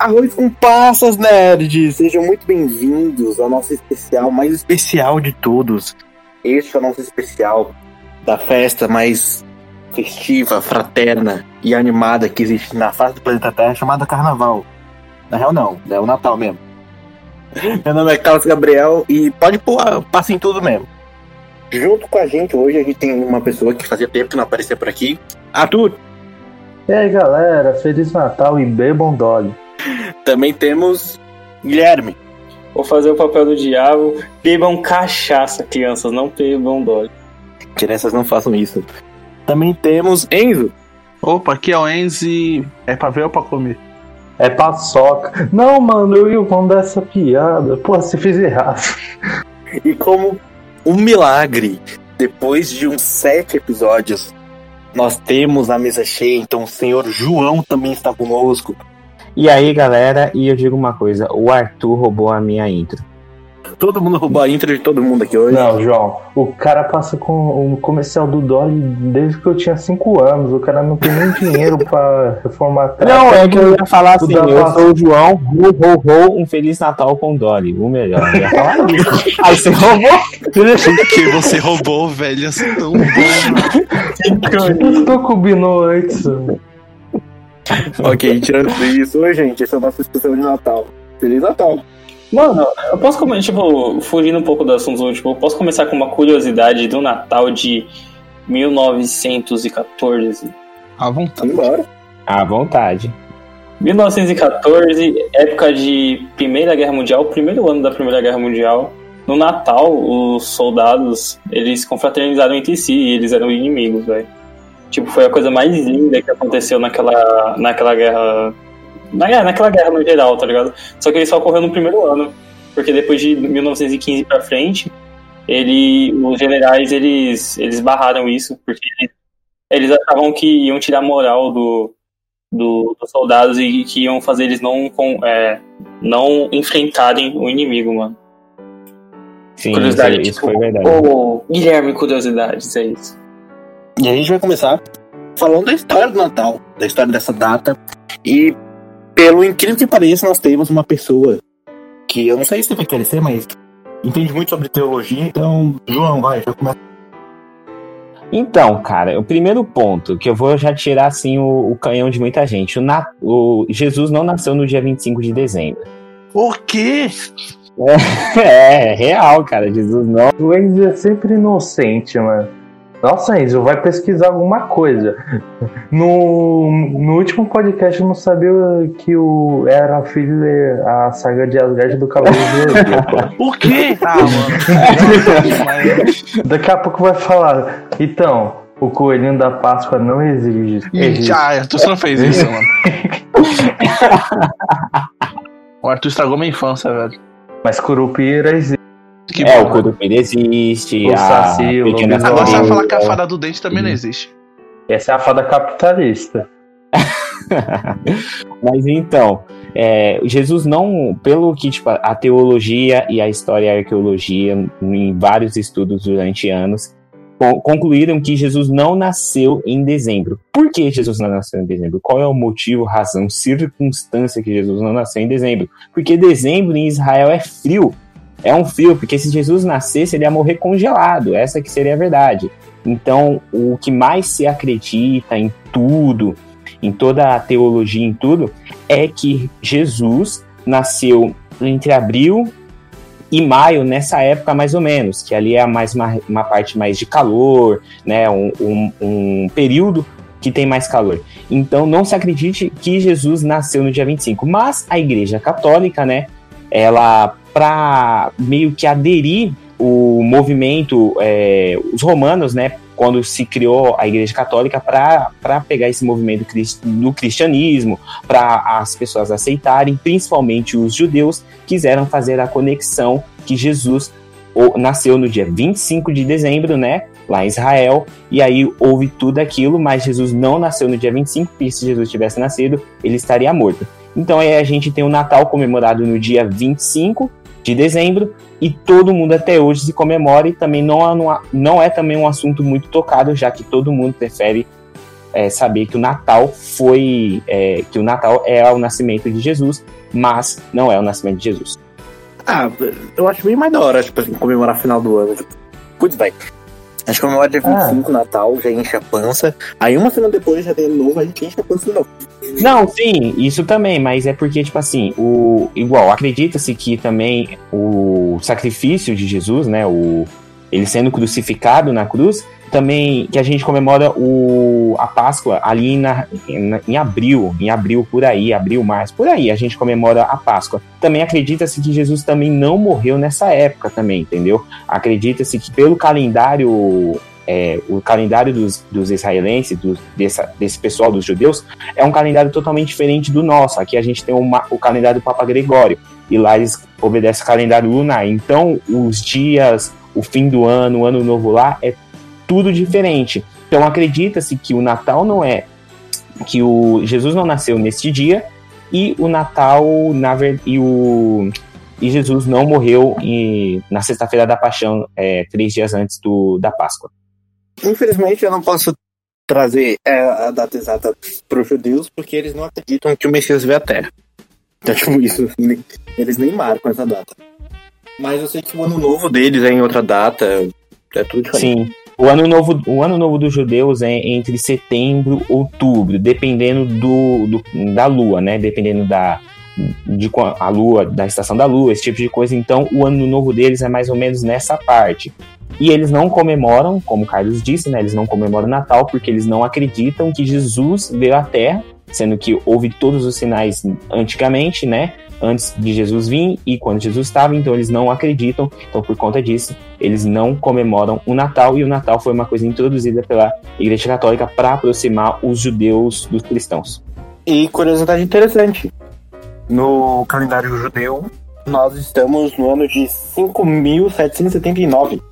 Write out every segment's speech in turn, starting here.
Arroz com passas, nerds! Sejam muito bem-vindos ao nosso especial, mais especial de todos. Este é o nosso especial da festa mais festiva, fraterna e animada que existe na face do planeta Terra, chamada Carnaval. Na real, não, é o Natal mesmo. Meu nome é Carlos Gabriel e pode pôr, passa em tudo mesmo. Junto com a gente hoje, a gente tem uma pessoa que fazia tempo que não aparecia por aqui. Arthur! E aí galera, Feliz Natal e bebam dole. Também temos Guilherme. Vou fazer o papel do diabo. Bebam cachaça, crianças, não bebam dole. Crianças não façam isso. Também temos Enzo. Opa, aqui é o Enzo e é pra ver ou pra comer? É paçoca. Não, mano, eu ia contar essa piada. Pô, você fez errado. E como um milagre, depois de uns sete episódios, nós temos a mesa cheia, então o senhor João também está conosco. E aí, galera, e eu digo uma coisa: o Arthur roubou a minha intro. Todo mundo roubou a intro de todo mundo aqui hoje. Não, João, o cara passa com o comercial do Dolly desde que eu tinha 5 anos. O cara não tem nem dinheiro pra reformar Não, é que eu ia falar assim: eu sou o João, ro, ro, ro, um Feliz Natal com Dolly. O melhor. Eu ia falar isso. aí você roubou. Porque você roubou, velho, assim tão bom. Tô combinou antes. ok, tirando isso, oi gente, esse é o nosso especial de Natal. Feliz Natal! Mano, eu posso começar, tipo, fugindo um pouco do assunto, tipo, eu posso começar com uma curiosidade do Natal de 1914. À vontade. Embora. À vontade. 1914, época de Primeira Guerra Mundial, primeiro ano da Primeira Guerra Mundial. No Natal, os soldados, eles confraternizaram entre si e eles eram inimigos, velho. Tipo, foi a coisa mais linda que aconteceu naquela, naquela guerra. Na, naquela guerra no geral, tá ligado? Só que ele só ocorreu no primeiro ano. Porque depois de 1915 pra frente, ele, os generais, eles, eles barraram isso, porque eles, eles achavam que iam tirar a moral do, do, dos soldados e que iam fazer eles não, com, é, não enfrentarem o inimigo, mano. Sim, curiosidade, isso, isso tipo, foi verdade. Ô, Guilherme, curiosidades, é isso. E a gente vai começar falando da história do Natal, da história dessa data. E, pelo incrível que pareça, nós temos uma pessoa que eu não sei se você vai querer ser, mas entende muito sobre teologia. Então, João, vai, já começa. Então, cara, o primeiro ponto que eu vou já tirar assim o, o canhão de muita gente. O, na, o Jesus não nasceu no dia 25 de dezembro. O quê? É, é real, cara. Jesus não. O Enzo é sempre inocente, mano. Nossa, Enzo, vai pesquisar alguma coisa. No, no último podcast eu não sabia que o era filho de, a saga de Asgard do Cavaleiro de Zodíaco. O quê? Ah, mano. Daqui a pouco vai falar. Então, o coelhinho da Páscoa não exige. Ih, existe. já, Arthur, você não fez isso, mano. O Arthur estragou minha infância, velho. Mas Curupira existe. Que é, bom, o. Curupira existe, O a Saci, o. Agora você vai falar que a fada do dente também não existe. Essa é a fada capitalista. Mas então, é, Jesus não, pelo que tipo, a teologia e a história e a arqueologia, em vários estudos durante anos, con- concluíram que Jesus não nasceu em dezembro. Por que Jesus não nasceu em dezembro? Qual é o motivo, razão, circunstância que Jesus não nasceu em dezembro? Porque dezembro em Israel é frio. É um frio, porque se Jesus nascesse, ele ia morrer congelado. Essa que seria a verdade. Então, o que mais se acredita em tudo, em toda a teologia, em tudo, é que Jesus nasceu entre abril e maio, nessa época mais ou menos, que ali é mais uma, uma parte mais de calor, né, um, um, um período que tem mais calor. Então não se acredite que Jesus nasceu no dia 25, mas a Igreja Católica, né, ela para meio que aderir o movimento, é, os romanos, né, quando se criou a Igreja Católica para pegar esse movimento do cristianismo, para as pessoas aceitarem, principalmente os judeus, quiseram fazer a conexão que Jesus nasceu no dia 25 de dezembro, né? Lá em Israel, e aí houve tudo aquilo, mas Jesus não nasceu no dia 25, porque se Jesus tivesse nascido, ele estaria morto. Então aí a gente tem o Natal comemorado no dia 25 de dezembro, e todo mundo até hoje se comemora, e também não, não, não é também um assunto muito tocado, já que todo mundo prefere é, saber que o Natal foi. é, que o Natal é o nascimento de Jesus, mas não é o nascimento de Jesus. Ah, eu acho bem mais da hora, tipo assim, comemorar final do ano. Putz, vai. A gente comemora dia 25, Natal, já enche a pança. Aí uma semana depois já tem novo, a gente enche a pança de novo. Não, sim, isso também, mas é porque, tipo assim, o igual, acredita-se que também o sacrifício de Jesus, né, o ele sendo crucificado na cruz, também que a gente comemora o, a Páscoa ali na, em, em abril, em abril por aí, abril, março, por aí a gente comemora a Páscoa. Também acredita-se que Jesus também não morreu nessa época também, entendeu? Acredita-se que pelo calendário é, o calendário dos, dos israelenses, do, dessa, desse pessoal dos judeus, é um calendário totalmente diferente do nosso. Aqui a gente tem uma, o calendário do Papa Gregório, e lá eles obedecem o calendário lunar. Então, os dias, o fim do ano, o ano novo lá, é tudo diferente. Então, acredita-se que o Natal não é. que o Jesus não nasceu neste dia, e o Natal, na e o. E Jesus não morreu em- na sexta-feira da Paixão, é, três dias antes do, da Páscoa. Infelizmente, eu não posso trazer é, a data exata para os judeus, porque eles não acreditam que o Messias veio à Terra. Então, tipo, isso, nem- eles nem marcam essa data. Mas eu sei que o ano novo deles é em outra data, é tudo diferente. Sim. O ano novo, o ano novo dos judeus é entre setembro e outubro, dependendo do, do- da lua, né? Dependendo da de a lua, da estação da lua, esse tipo de coisa. Então, o ano novo deles é mais ou menos nessa parte. E eles não comemoram, como o Carlos disse, né? Eles não comemoram Natal porque eles não acreditam que Jesus veio à Terra, sendo que houve todos os sinais antigamente, né? Antes de Jesus vir e quando Jesus estava, então eles não acreditam. Então, por conta disso, eles não comemoram o Natal e o Natal foi uma coisa introduzida pela Igreja Católica para aproximar os judeus dos cristãos. E curiosidade interessante: no calendário judeu, nós estamos no ano de 5.779.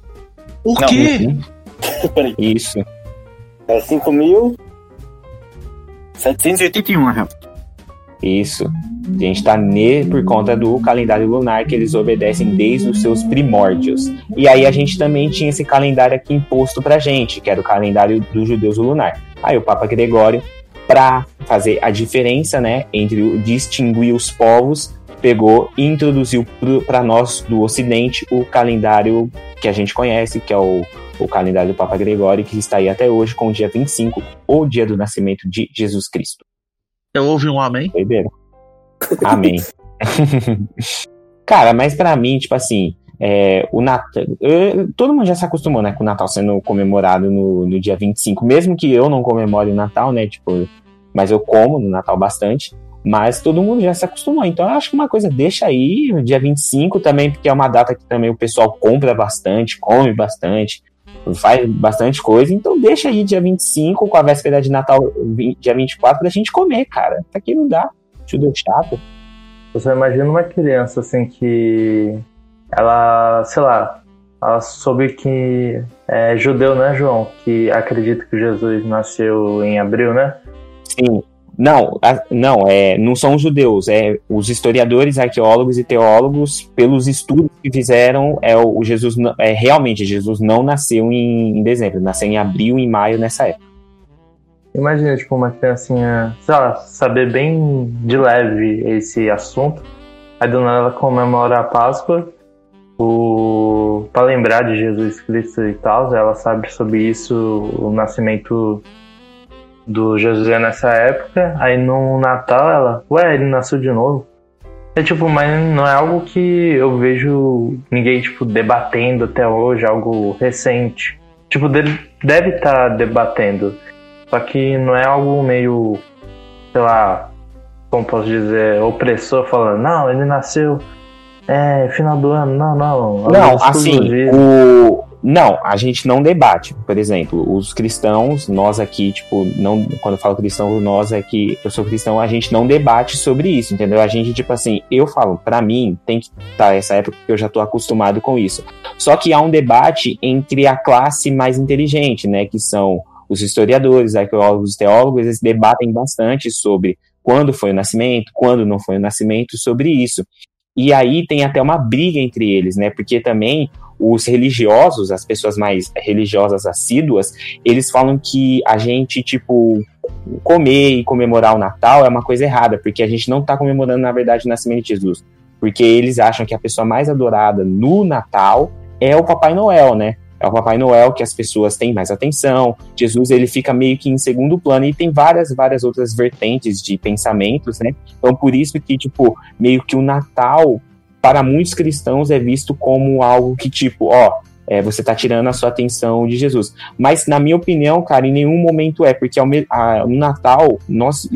O Não, quê? Peraí, Isso. é 5.781, na real. Isso. A gente tá nele por conta do calendário lunar que eles obedecem desde os seus primórdios. E aí a gente também tinha esse calendário aqui imposto pra gente, que era o calendário dos judeus lunar. Aí o Papa Gregório, pra fazer a diferença, né, entre o distinguir os povos, pegou e introduziu para nós do Ocidente o calendário que a gente conhece, que é o, o calendário do Papa Gregório, que está aí até hoje com o dia 25, o dia do nascimento de Jesus Cristo. Eu ouvi um amém? Doideira. Amém. Cara, mas pra mim, tipo assim, é, o Natal. eu- todo mundo já se acostumou, né, com o Natal sendo comemorado no, no dia 25. Mesmo que eu não comemore o Natal, né? Tipo, mas eu como no Natal bastante. Mas todo mundo já se acostumou. Então eu acho que uma coisa, deixa aí o dia 25 também, porque é uma data que também o pessoal compra bastante, come bastante, faz bastante coisa. Então deixa aí dia 25 com a véspera de Natal, vi- dia 24, pra gente comer, cara. Aqui não dá. Judeu chato. Você imagina uma criança assim que ela, sei lá, ela soube que é judeu, né, João? Que acredita que Jesus nasceu em abril, né? Sim. Não, a- não, é, não são os judeus, é os historiadores, arqueólogos e teólogos, pelos estudos que fizeram, é o o Jesus, é realmente Jesus não nasceu em, em dezembro, nasceu em abril, em maio nessa época. Imagina, tipo, uma criancinha, sei lá, saber bem de leve esse assunto. Aí do nada ela comemora a Páscoa o... para lembrar de Jesus Cristo e tal. Ela sabe sobre isso, o nascimento do Jesus é nessa época. Aí no Natal ela, ué, ele nasceu de novo. É tipo, mas não é algo que eu vejo ninguém, tipo, debatendo até hoje, algo recente. Tipo, de- deve estar debatendo. Só que não é algo meio, sei lá, como posso dizer, opressor falando, não, ele nasceu é, final do ano, não, não. Não, assim, o... Não, a gente não debate. Por exemplo, os cristãos, nós aqui, tipo, não, quando eu falo cristão, nós aqui, eu sou cristão, a gente não debate sobre isso, entendeu? A gente, tipo assim, eu falo, pra mim, tem que estar essa época porque eu já tô acostumado com isso. Só que há um debate entre a classe mais inteligente, né, que são os historiadores, arqueólogos, teólogos, eles debatem bastante sobre quando foi o nascimento, quando não foi o nascimento, sobre isso. E aí tem até uma briga entre eles, né? Porque também os religiosos, as pessoas mais religiosas assíduas, eles falam que a gente, tipo, comer e comemorar o Natal é uma coisa errada, porque a gente não está comemorando, na verdade, o nascimento de Jesus. Porque eles acham que a pessoa mais adorada no Natal é o Papai Noel, né? É o Papai Noel que as pessoas têm mais atenção. Jesus ele fica meio que em segundo plano e tem várias, várias outras vertentes de pensamentos, né? Então por isso que tipo meio que o Natal para muitos cristãos é visto como algo que tipo, ó, é, você está tirando a sua atenção de Jesus. Mas, na minha opinião, cara, em nenhum momento é, porque ao, no Natal, nós,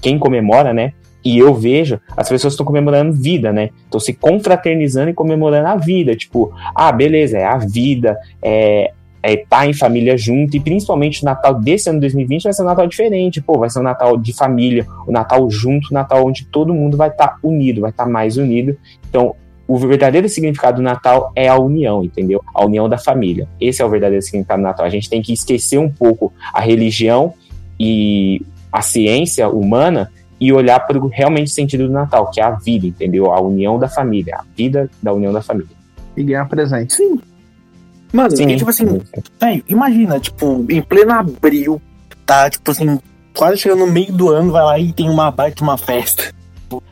quem comemora, né? E eu vejo, as pessoas estão comemorando vida, né? Estão se confraternizando e comemorando a vida. Tipo, ah, beleza, é a vida, é, é tá em família junto, e principalmente o Natal desse ano 2020 vai ser um Natal diferente, pô, vai ser um Natal de família, o um Natal junto, um Natal onde todo mundo vai estar tá unido, vai estar tá mais unido. Então, o verdadeiro significado do Natal é a união, entendeu? A união da família. Esse é o verdadeiro significado do Natal. A gente tem que esquecer um pouco a religião e a ciência humana e olhar para o realmente sentido do Natal, que é a vida, entendeu? A união da família, a vida da união da família. E ganhar presente. Sim. Mano, Sim. E, tipo assim, véio, imagina, tipo, em pleno abril, tá, tipo assim, quase chegando no meio do ano, vai lá e tem uma baita uma festa.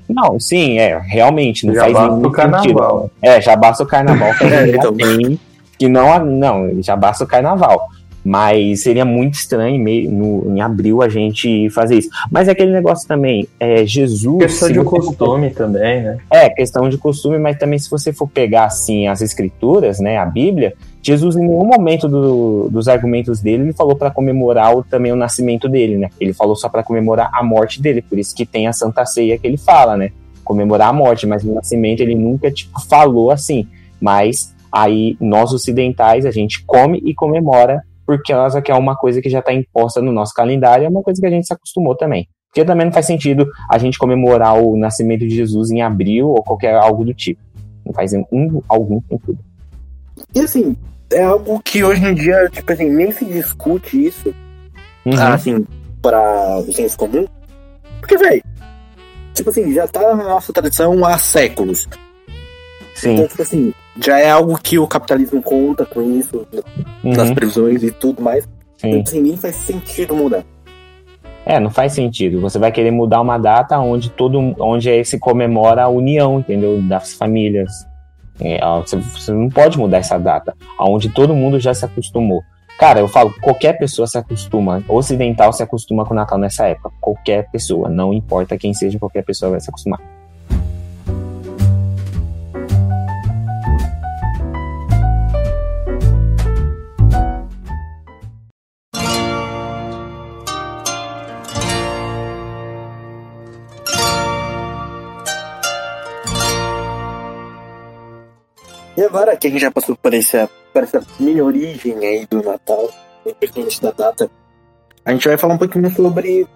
Não, sim, é, realmente, não já faz basta o carnaval. Sentido. É, já basta o carnaval que é, então. tem, que não, não, já basta o carnaval. Mas seria muito estranho em, no, em abril a gente fazer isso. Mas é aquele negócio também, é, Jesus. Questão de costume for... também, né? É, questão de costume, mas também se você for pegar assim as escrituras, né, a Bíblia, Jesus em nenhum momento do, dos argumentos dele ele falou para comemorar o, também o nascimento dele, né? Ele falou só para comemorar a morte dele, por isso que tem a Santa Ceia que ele fala, né? Comemorar a morte, mas o nascimento ele nunca tipo falou assim. Mas aí nós ocidentais a gente come e comemora porque causa que é uma coisa que já está imposta no nosso calendário, é uma coisa que a gente se acostumou também. Porque também não faz sentido a gente comemorar o nascimento de Jesus em abril ou qualquer algo do tipo. Não faz um, algum sentido. E assim, é algo que hoje em dia, tipo assim, nem se discute isso, uhum. assim, para o senso comum. Porque, velho, tipo assim, já tá na nossa tradição há séculos. Sim. Então, tipo assim, já é algo que o capitalismo conta com isso, uhum. nas previsões e tudo mais. Sim. Então, assim, nem faz sentido mudar. É, não faz sentido. Você vai querer mudar uma data onde todo, onde se comemora a união, entendeu? Das famílias. É, você não pode mudar essa data, onde todo mundo já se acostumou. Cara, eu falo, qualquer pessoa se acostuma, ocidental se acostuma com o Natal nessa época. Qualquer pessoa, não importa quem seja, qualquer pessoa vai se acostumar. Agora que a gente já passou por essa, por essa mini origem aí do Natal, independente da data, a gente vai falar um pouquinho sobre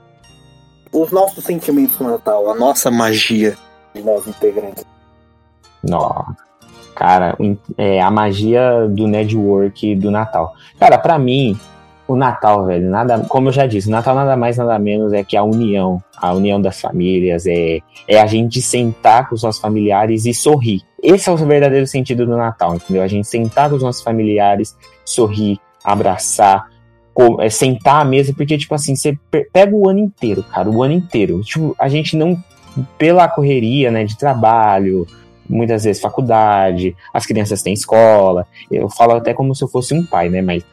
os nossos sentimentos no Natal, a nossa magia de nós integrantes. Nossa. Cara, é a magia do network do Natal. Cara, para mim, o Natal, velho, nada, como eu já disse, o Natal nada mais, nada menos é que a união, a união das famílias, é, é a gente sentar com os nossos familiares e sorrir. Esse é o verdadeiro sentido do Natal, entendeu? A gente sentar com os nossos familiares, sorrir, abraçar, é, sentar à mesa, porque, tipo assim, você pega o ano inteiro, cara, o ano inteiro. Tipo, a gente não, pela correria, né, de trabalho, muitas vezes faculdade, as crianças têm escola, eu falo até como se eu fosse um pai, né, mas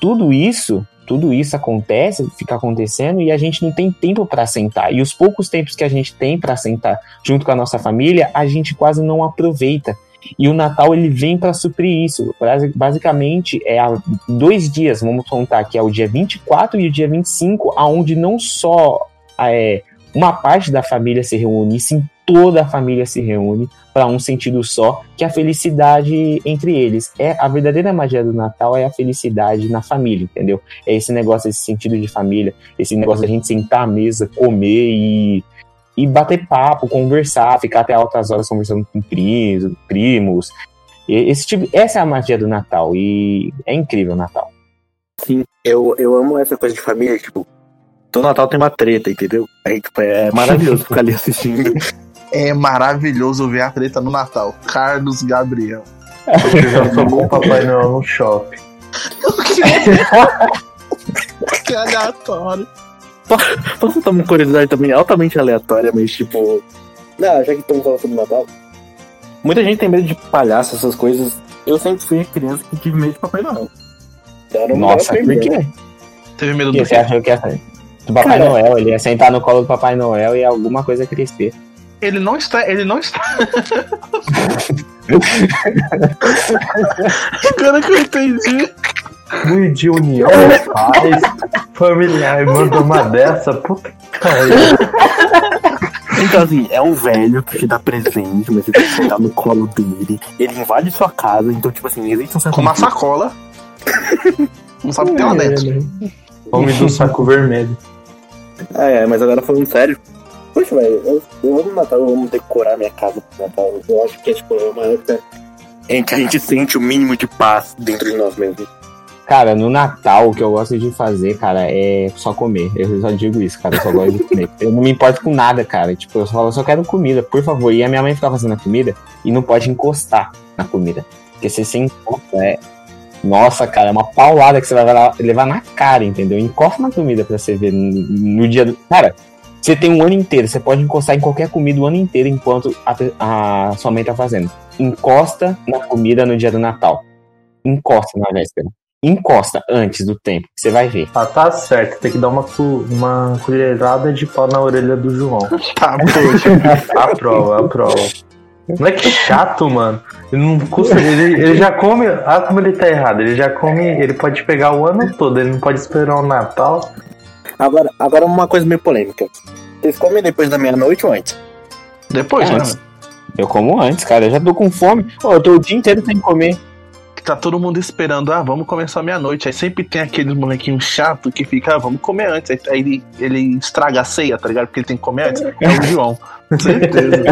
tudo isso, tudo isso acontece, fica acontecendo e a gente não tem tempo para sentar. E os poucos tempos que a gente tem para sentar junto com a nossa família, a gente quase não aproveita. E o Natal ele vem para suprir isso. Basicamente, é há dois dias, vamos contar que é o dia 24 e o dia 25, aonde não só é, uma parte da família se reúne, sim toda a família se reúne para um sentido só, que é a felicidade entre eles. É a verdadeira magia do Natal é a felicidade na família, entendeu? É esse negócio, esse sentido de família, esse negócio da gente sentar à mesa, comer e e bater papo, conversar, ficar até altas horas conversando com primos, primos. Esse tipo, essa é a magia do Natal e é incrível o Natal. Sim, eu, eu amo essa coisa de família, tipo, todo Natal tem uma treta, entendeu? Aí, tipo, é maravilhoso ficar ali assistindo. É maravilhoso ver a treta no Natal. Carlos Gabriel. Eu já sou com o Papai Noel no shopping. Que aleatório. Posso contar uma curiosidade também altamente aleatória, mas tipo. Não, já que estamos falando sobre Natal. Muita gente tem medo de palhaço, essas coisas. Eu sempre fui criança que tive medo de Papai Noel. Um Nossa, por meio- quê? Teve medo do você achou que ia do Papai Cara- Noel, ele ia sentar no colo do Papai Noel e alguma coisa crescer. Ele não está. Ele não está. Agora que eu entendi. Ui, de união, paz, familiar, manda uma dessa, puta que. Então, assim, é um velho que te dá presente, mas você tem que sentar no colo dele. Ele invade sua casa, então, tipo assim, existe um certo. Com uma sacola. Não sabe o que tem lá dentro. Homem do saco vermelho. É, é, mas agora falando sério. Poxa, velho, eu, eu amo Natal, eu amo decorar minha casa pro Natal. Eu acho que é, tipo, uma época em que a gente sente o mínimo de paz dentro de nós mesmos. Cara, no Natal, o que eu gosto de fazer, cara, é só comer. Eu só digo isso, cara. Eu só gosto de comer. Eu não me importo com nada, cara. Tipo, eu só, eu só quero comida, por favor. E a minha mãe fica fazendo a comida e não pode encostar na comida. Porque se você encosta, é. Nossa, cara, é uma paulada que você vai levar- na cara, entendeu? Encosta na comida pra você ver no, dia do. Cara, você tem um ano inteiro, você pode encostar em qualquer comida o ano inteiro enquanto a, a sua mãe tá fazendo. Encosta na comida no dia do Natal. Encosta na véspera. Encosta antes do tempo, que você vai ver. Ah, tá certo, tem que dar uma, uma colherada de pau na orelha do João. Tá, poxa. Aprova, aprova. Não é que chato, mano. Ele não custa. Ele, ele já come. Ah, como ele tá errado. Ele já come. Ele pode pegar o ano todo. Ele não pode esperar o Natal. Agora, agora uma coisa meio polêmica. Vocês comem depois da meia-noite ou antes? Depois, né? Antes. Eu como antes, cara. Eu já tô com fome. Pô, eu tô o dia inteiro sem comer. Que tá todo mundo esperando, ah, vamos começar meia-noite. Aí sempre tem aqueles molequinhos chato que fica, ah, vamos comer antes. Aí, aí ele, ele estraga a ceia, tá ligado? Porque ele tem que comer antes. É o João. Certeza.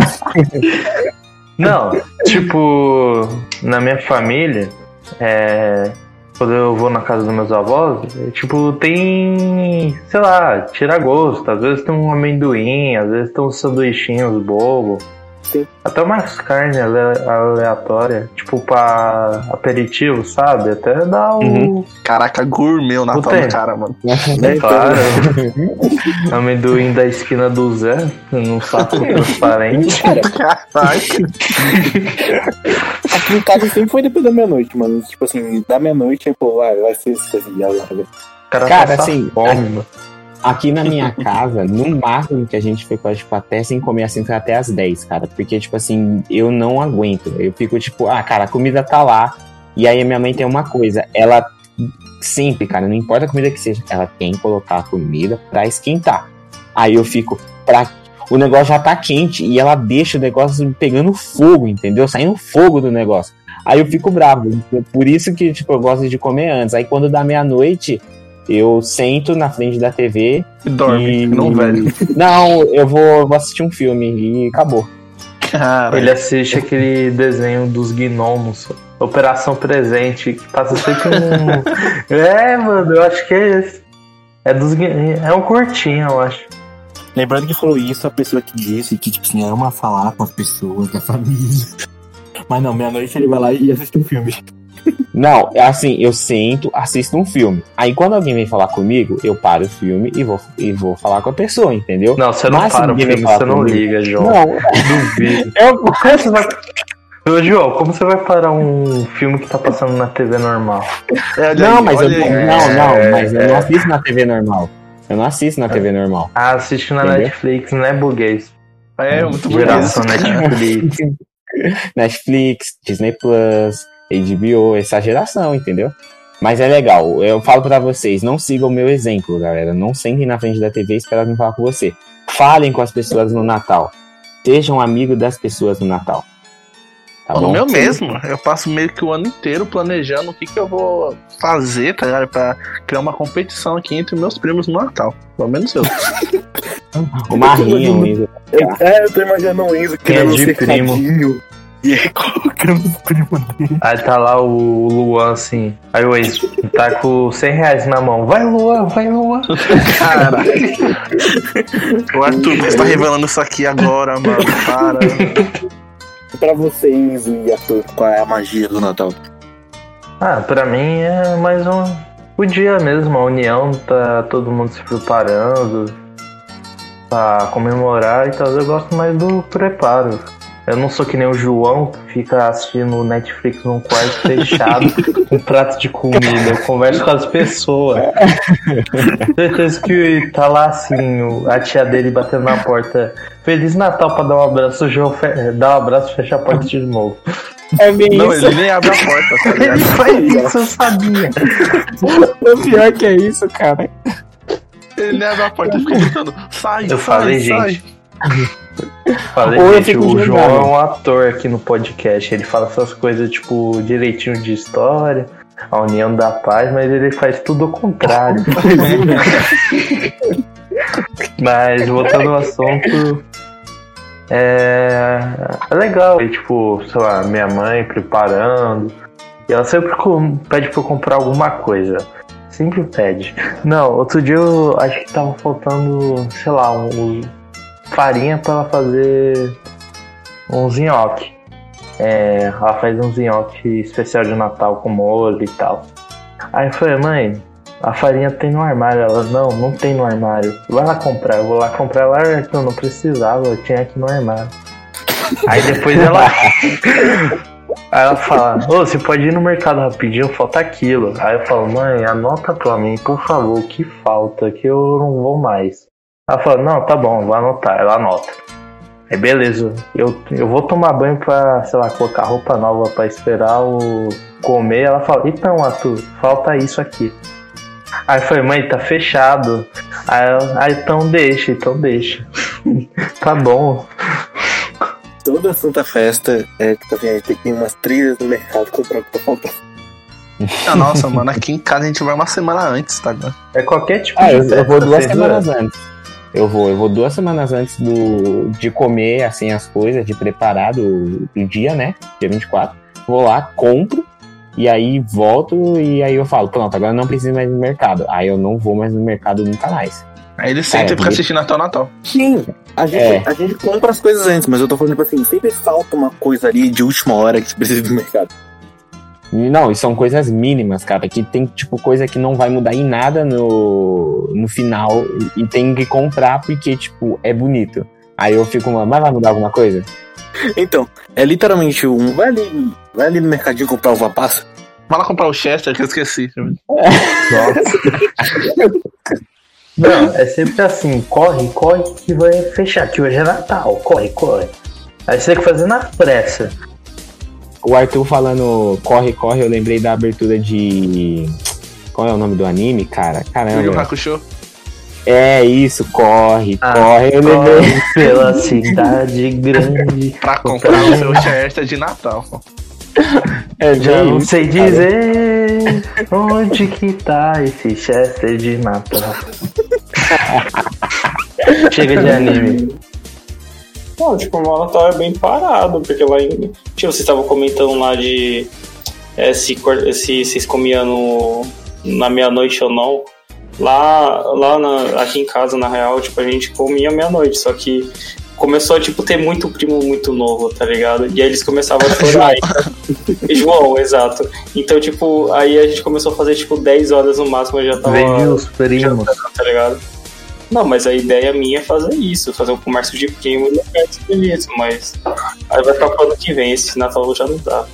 Não, tipo, na minha família, é, quando eu vou na casa dos meus avós, é, tipo, tem, sei lá, tira gosto. Às vezes tem um amendoim, às vezes tem uns sanduichinhos bobo. Sim. Até umas carnes ale- aleatórias, tipo pra aperitivo, sabe? Até dá o. Uhum. Caraca, gourmet o Natal do cara, mano. É claro. amendoim da esquina do Zé, num saco transparente. Caraca. Aqui em casa sempre foi depois da meia-noite, mano. Tipo assim, da meia-noite, aí, pô, vai, vai ser isso assim, agora. cara, Cara, assim, fome, mano. Aqui na minha casa, no máximo que a gente ficou, tipo, até sem comer assim, foi até as 10, cara. Porque, tipo assim, eu não aguento. Eu fico, tipo, ah, cara, a comida tá lá. E aí a minha mãe tem uma coisa, ela sempre, cara, não importa a comida que seja, ela tem que colocar a comida pra esquentar. Aí eu fico, pra... o negócio já tá quente e ela deixa o negócio pegando fogo, entendeu? Saindo fogo do negócio. Aí eu fico bravo. Por isso que, tipo, eu gosto de comer antes. Aí quando dá meia-noite, eu sento na frente da TV E dorme, e... não velho. Não, eu vou, vou assistir um filme e acabou. Cara, Ele assiste aquele desenho dos gnomos, Operação Presente, que passa sempre um. é, mano, eu acho que é esse. É dos É um curtinho, eu acho. Lembrando que falou isso a pessoa que disse que, tipo assim, ama falar com as pessoas da família. Mas não, meia-noite ele vai lá e assiste um filme. Não, é assim, eu sento, assisto um filme. Aí quando alguém vem falar comigo, eu paro o filme e vou, e vou falar com a pessoa, entendeu? Não, você não Mas para o filme, você não comigo- liga, João. Não, Duvido. eu, Como você vai. Ô, João, como você vai parar um filme que tá passando na TV normal? é, não, aí, mas eu, aí. não, não, É, mas eu é. não assisto na TV normal. Eu não assisto na TV normal. Ah, assiste na Entendeu? Netflix, não é burguês. É, muito. Geração Netflix. Netflix, Disney Plus, HBO, essa geração, entendeu? Mas é legal. Eu falo pra vocês, não sigam o meu exemplo, galera. Não sentem na frente da TV e alguém falar com você. Falem com as pessoas no Natal. Sejam amigos das pessoas no Natal. Tá No bom? meu mesmo, eu passo meio que o ano inteiro planejando o que, que eu vou fazer, tá ligado? Pra criar uma competição aqui entre meus primos no Natal. Pelo menos eu. O Marrinho, o. Eu, é, eu tô imaginando o Enzo Quem é um de primo? E aí colocando os primos dele. Aí tá lá o Luan assim. Aí o ex tá com 100 reais na mão. Vai, Luan, vai, Luan. Cara. o Arthur, você tá revelando isso aqui agora, mano. Para. pra vocês e Arthur, qual é a magia do Natal? Ah, pra mim é mais um. O dia mesmo, a união, tá todo mundo se preparando pra comemorar e tal. Eu gosto mais do preparo. Eu não sou que nem o João que fica assistindo Netflix num quarto fechado com um prato de comida. Eu converso com as pessoas. Certeza que tá lá assim, a tia dele batendo na porta. Feliz Natal pra dar um abraço. O João fe- dá um abraço e fecha a porta de novo. É bem Não, isso. ele nem abre a porta, tá? Ele faz isso, eu sabia. O pior que é isso, cara. Ele nem abre a porta e fica gritando, sai, Eu sai, falei, sai. gente. Falei, Ou gente, o João é um ator aqui no podcast. Ele fala essas coisas, tipo, direitinho de história, a união da paz, mas ele faz tudo ao contrário. mas, voltando ao assunto, é, é legal. E, tipo, sei lá, minha mãe preparando. E ela sempre pede pra eu comprar alguma coisa. Sempre pede. Não, outro dia eu acho que tava faltando, sei lá, um, farinha pra ela fazer uns nhoque. É, ela faz uns nhoque especial de Natal com molho e tal. Aí eu falei, mãe, a farinha tem no armário. Ela, não, não tem no armário. Vai lá comprar. Eu vou lá comprar. Ela, então, não precisava, eu tinha aqui no armário. Aí depois ela. Aí ela fala, ô, você pode ir no mercado rapidinho, falta aquilo. Aí eu falo, mãe, anota pra mim, por favor, o que falta, que eu não vou mais. Ela fala, não, tá bom, vou anotar. Ela anota. Aí beleza, eu, eu vou tomar banho pra, sei lá, colocar roupa nova pra esperar o comer. Ela fala, então, Arthur, falta isso aqui. Aí eu falei, mãe, tá fechado. Aí, ela, ah, então deixa, então deixa. tá bom. Toda Santa Festa, é, tipo assim, a gente tem que ir umas trilhas no mercado comprar o que tá faltando. Ah, nossa, mano, aqui em casa a gente vai uma semana antes, tá ligado? É qualquer tipo Ah, de eu, eu vou duas semanas antes. Eu vou, eu vou duas semanas antes do, de comer, assim, as coisas, de preparar do, do dia, né? Dia 24. Vou lá, compro, e aí volto, e aí eu falo, pronto, agora eu não preciso mais ir no mercado. Aí eu não vou mais no mercado nunca mais. Aí ele senta É, e fica assistindo Natal Natal. Sim, a gente, É. a gente compra as coisas antes, mas eu tô falando, tipo assim, sempre falta uma coisa ali de última hora que você precisa ir no mercado. Não, e são coisas mínimas, cara, que tem, tipo, coisa que não vai mudar em nada no, no final, e tem que comprar porque, tipo, é bonito. Aí eu fico, mas vai mudar alguma coisa? Então, é literalmente um. Vai ali, vai ali no mercadinho comprar uva passa. Vai lá comprar o Chester que eu esqueci. Não, é sempre assim, corre, corre que vai fechar, que hoje é Natal, corre, corre. Aí você tem que fazer na pressa. O Arthur falando corre, corre, eu lembrei da abertura de. Qual é o nome do anime, cara? Yu Yu Caramba. Hakusho. É isso, corre, Ah, corre, eu lembrei. Corre pela cidade grande. Pra comprar o seu Chester de Natal. É, Já não isso, sei cara. dizer onde que tá esse Chester de Natal. Chega de anime. Não, tipo, o Natal é bem parado, porque lá em. Tipo, vocês estavam comentando lá de é, se, se vocês comiam no, na meia-noite ou não. Lá, lá na- aqui em casa, na real, tipo, a gente comia meia-noite, só que começou a tipo, ter muito primo muito novo, tá ligado? E aí eles começavam a chorar. então- João, exato. Então, tipo, aí a gente começou a fazer tipo 10 horas no máximo, eu já tava Vende os primos. tá ligado? Não, mas a ideia minha é fazer isso, fazer um comércio de primo e lugares felizes, mas aí vai ficar pro ano que vem, esse Natal já não dá.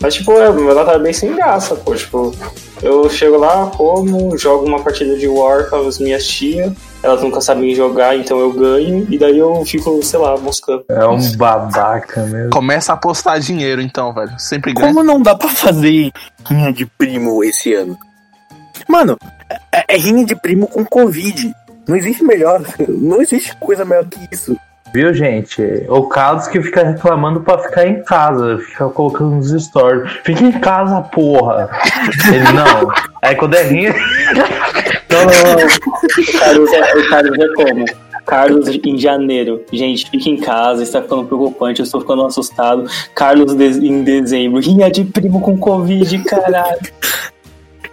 Mas tipo, é, meu Natal é bem sem graça, pô, tipo, eu chego lá, como, jogo uma partida de War com as minhas tias, elas nunca sabem jogar, então eu ganho, e daí eu fico, sei lá, buscando. É um babaca mesmo. Começa a apostar dinheiro, então, velho. Sempre ganha. Como não dá pra fazer rinha de primo esse ano? Mano, é, é rinha de primo com Covid. Não existe melhor. Não existe coisa melhor que isso. Viu, gente? O Carlos que fica reclamando pra ficar em casa, fica colocando nos stories. Fica em casa, porra. Ele não. Aí quando é rinha. Não, não, não. O Carlos é, o Carlos é como? Carlos em janeiro. Gente, fica em casa, está ficando preocupante, eu estou ficando assustado. Carlos de- em dezembro. Rinha de primo com Covid, caralho.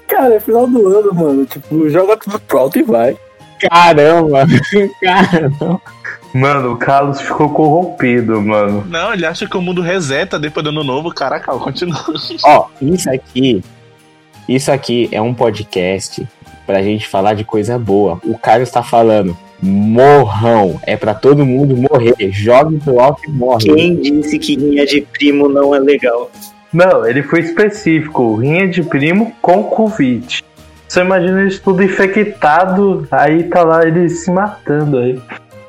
Cara, é final do ano, mano. Tipo, joga tudo pro alto e vai. Caramba, caramba. Mano, o Carlos ficou corrompido, mano. Não, ele acha que o mundo reseta depois do ano novo. Caraca, continua. Ó, isso aqui. Isso aqui é um podcast pra gente falar de coisa boa. O Carlos tá falando. Morrão. É pra todo mundo morrer. Jogue pro alto e morre. Quem disse que rinha de primo não é legal? Não, ele foi específico. Rinha de primo com Covid. Você imagina isso tudo infectado, aí tá lá ele se matando aí.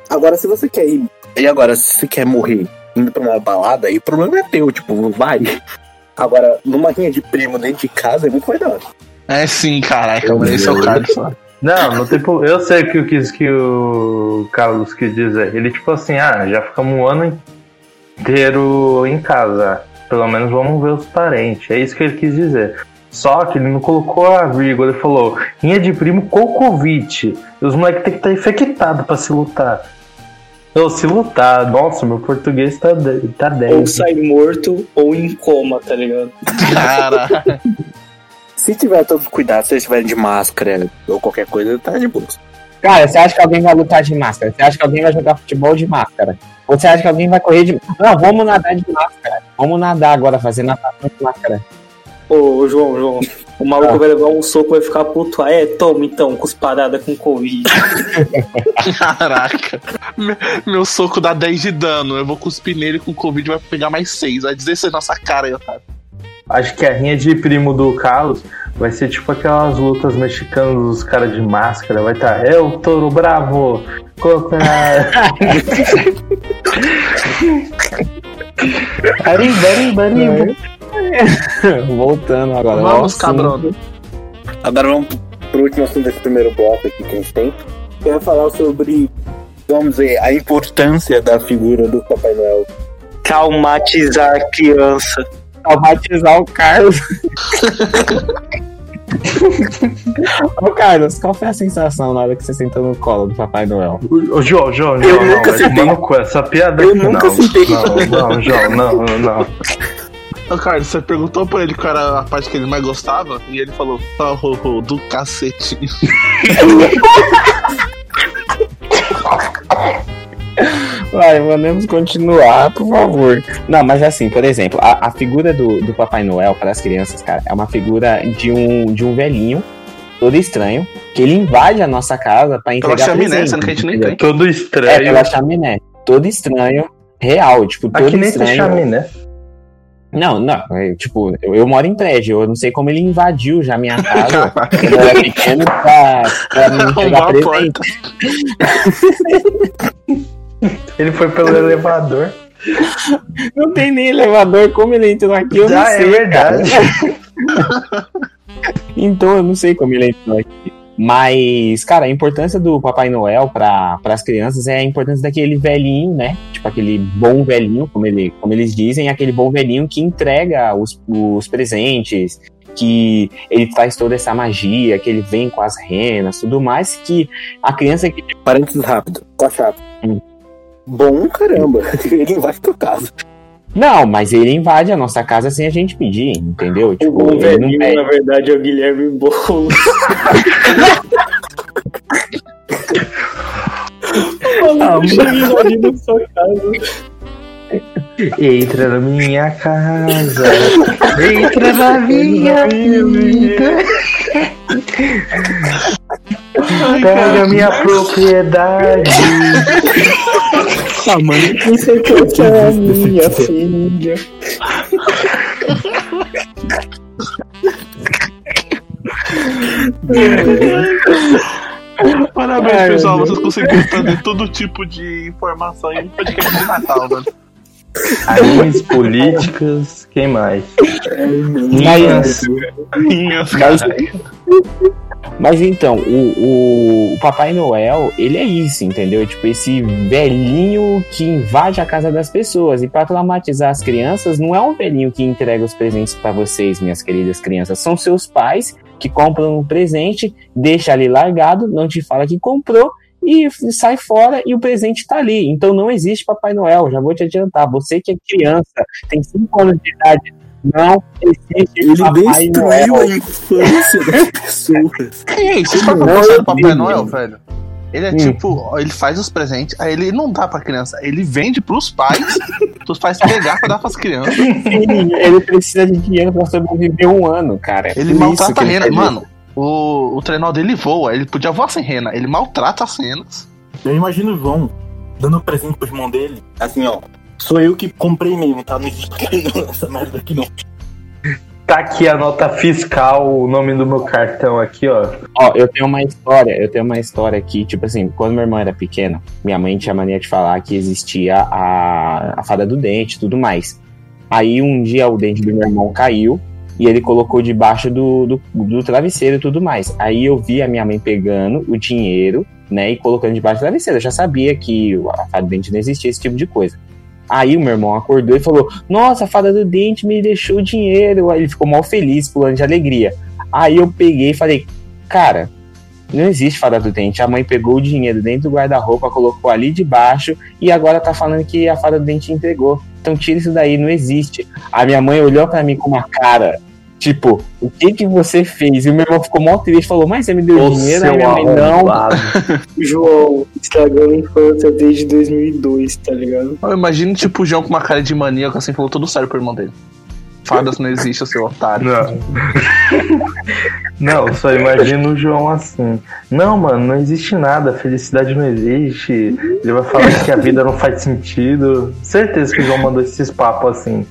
Agora, se você quer ir. E agora, se você quer morrer indo pra uma balada, aí o problema é teu, tipo, vai. Agora, numa rinha de primo dentro de casa é muito hora. É sim, caraca, mano. Esse é o Carlos. Não, não tem pro- Eu sei o que, o que, que o Carlos quis dizer. Ele, tipo assim, ah, já ficamos um ano inteiro em casa. Pelo menos vamos ver os parentes. É isso que ele quis dizer. Só que ele não colocou a vírgula, ele falou rinha de primo com Covid. E os moleques têm que estar infectados pra se lutar. Ou se lutar, nossa, meu português tá, tá Ou 10. sai morto ou em coma, tá ligado? Cara, Se tiver todos os cuidados, se eles estiverem de máscara ou qualquer coisa, tá de boa. Cara, você acha que alguém vai lutar de máscara? Você acha que alguém vai jogar futebol de máscara? Ou você acha que alguém vai correr de. Não, vamos nadar de máscara. Vamos nadar agora, fazer natação de máscara. Ô, João, João, o maluco vai levar um soco e vai ficar puto. Ah, é, toma então, cusparada com Covid. caraca. Me- Meu soco dá 10 de dano. Eu vou cuspir nele com Covid vai pegar mais 6. Vai dizer isso na nossa cara aí, Otávio. Acho que a rinha de primo do Carlos vai ser tipo aquelas lutas mexicanas dos caras de máscara. Vai estar, é o Toro Bravo contra. Arriba, arriba, arriba. Voltando agora. Vamos, cabrão. Agora vamos pro último assunto desse primeiro bloco aqui que a gente tem. Que é falar sobre, vamos dizer, a importância da figura do Papai Noel. Traumatizar a criança. Traumatizar o Carlos. Ô Carlos, qual foi a sensação na hora que você sentou no colo do Papai Noel? Ô, João, João, Eu não, nunca vai sentei. Essa piada Eu nunca não. sentei. Não, não, João, não, não. Ô, Carlos, você perguntou pra ele qual era a parte que ele mais gostava? E ele falou, oh, oh, oh, do cacetinho. Vai, podemos continuar, por favor. Não, mas assim, por exemplo, a, a figura do, do Papai Noel para as crianças, cara, é uma figura de um, de um velhinho, todo estranho, que ele invade a nossa casa pra Pela entregar chaminé, presente, sendo que a gente nem tem. Todo É, estranho. pela chaminé. Todo estranho, real, tipo, todo Aqui nem tem estranho. chaminé. Não, não, é, tipo, eu, eu moro em prédio, eu não sei como ele invadiu já minha casa quando eu era pequeno pra, pra me entregar presente. Ele foi pelo elevador. Não tem nem elevador, como ele entrou aqui, eu não Ah, é sei, verdade. cara. Então eu não sei como ele entrou aqui. Mas, cara, a importância do Papai Noel para as crianças é a importância daquele velhinho, né? Tipo, aquele bom velhinho, como, ele, como eles dizem, aquele bom velhinho que entrega os, os presentes, que ele traz toda essa magia, que ele vem com as renas, tudo mais, que a criança que Parênteses rápido, tá chato. Hum. Bom caramba, ele invade tua casa. Não, mas ele invade a nossa casa sem a gente pedir, entendeu? Tipo, O velhinho, na verdade, é o Guilherme Boulos. Ah, Chega invadindo sua casa. Entra na minha casa. Entra na minha vida. Pega minha propriedade. Ah, mano, Você que é a minha filha. Parabéns, Ai, pessoal. Vocês conseguiram trazer todo tipo de informação em um podcast de Natal, mano. Animes políticas. Quem mais? Minhas, Mas- cara. Mas então, o, o, Papai Noel, ele é isso, entendeu? Tipo, esse velhinho que invade a casa das pessoas. E pra traumatizar as crianças, não é um velhinho que entrega os presentes pra vocês, minhas queridas crianças. São seus pais que compram um presente, deixa ali largado, não te fala que comprou. E sai fora e o presente tá ali. Então não existe Papai Noel, já vou te adiantar. Você que é criança, tem 5 anos de idade, não existe ele Papai destruiu Noel. a infância das pessoas. Ei, vocês foram do Papai Noel, velho? Ele é Hum. tipo, ele faz os presentes, aí ele não dá pra criança, ele vende pros pais, pros pais pegar pra dar pras crianças. Sim, ele precisa de dinheiro pra sobreviver um ano, cara. Ele Por maltrata isso a ele rena. Mano, o, o trenó dele voa, ele podia voar sem rena, ele maltrata as renas. Eu imagino o João dando presente pro irmão dele. Assim, ó. Sou eu que comprei mesmo, tá? Não existe essa merda aqui não. Tá aqui a nota fiscal, o nome do meu cartão aqui, ó. Ó, eu tenho uma história, eu tenho uma história aqui, tipo assim, quando meu irmão era pequeno, minha mãe tinha mania de falar que existia a, a fada do dente e tudo mais. Aí um dia o dente do meu irmão caiu e ele colocou debaixo do, do, do travesseiro e tudo mais. Aí eu vi a minha mãe pegando o dinheiro, né, e colocando debaixo do travesseiro. Eu já sabia que a fada do dente não existia, esse tipo de coisa. Aí o meu irmão acordou e falou: Nossa, a fada do dente me deixou dinheiro. Aí ele ficou mal feliz, pulando de alegria. Aí eu peguei e falei: Cara, não existe fada do dente. A mãe pegou o dinheiro dentro do guarda-roupa, colocou ali debaixo e agora tá falando que a fada do dente entregou. Então tira isso daí, não existe. A minha mãe olhou pra mim com uma cara, tipo, o que que você fez? E o meu irmão ficou mal triste e falou, mas você me deu Ô, dinheiro? Aí minha mãe, não. João, estragou a infância desde 2002, tá ligado? Eu imagino, tipo, o João com uma cara de maníaco, assim, falou tudo sério pro irmão dele. Fadas não existe, seu otário. Não. Não, só imagino o João assim. Não, mano, não existe nada, felicidade não existe. Ele vai falar que a vida não faz sentido. Certeza que o João mandou esses papos assim.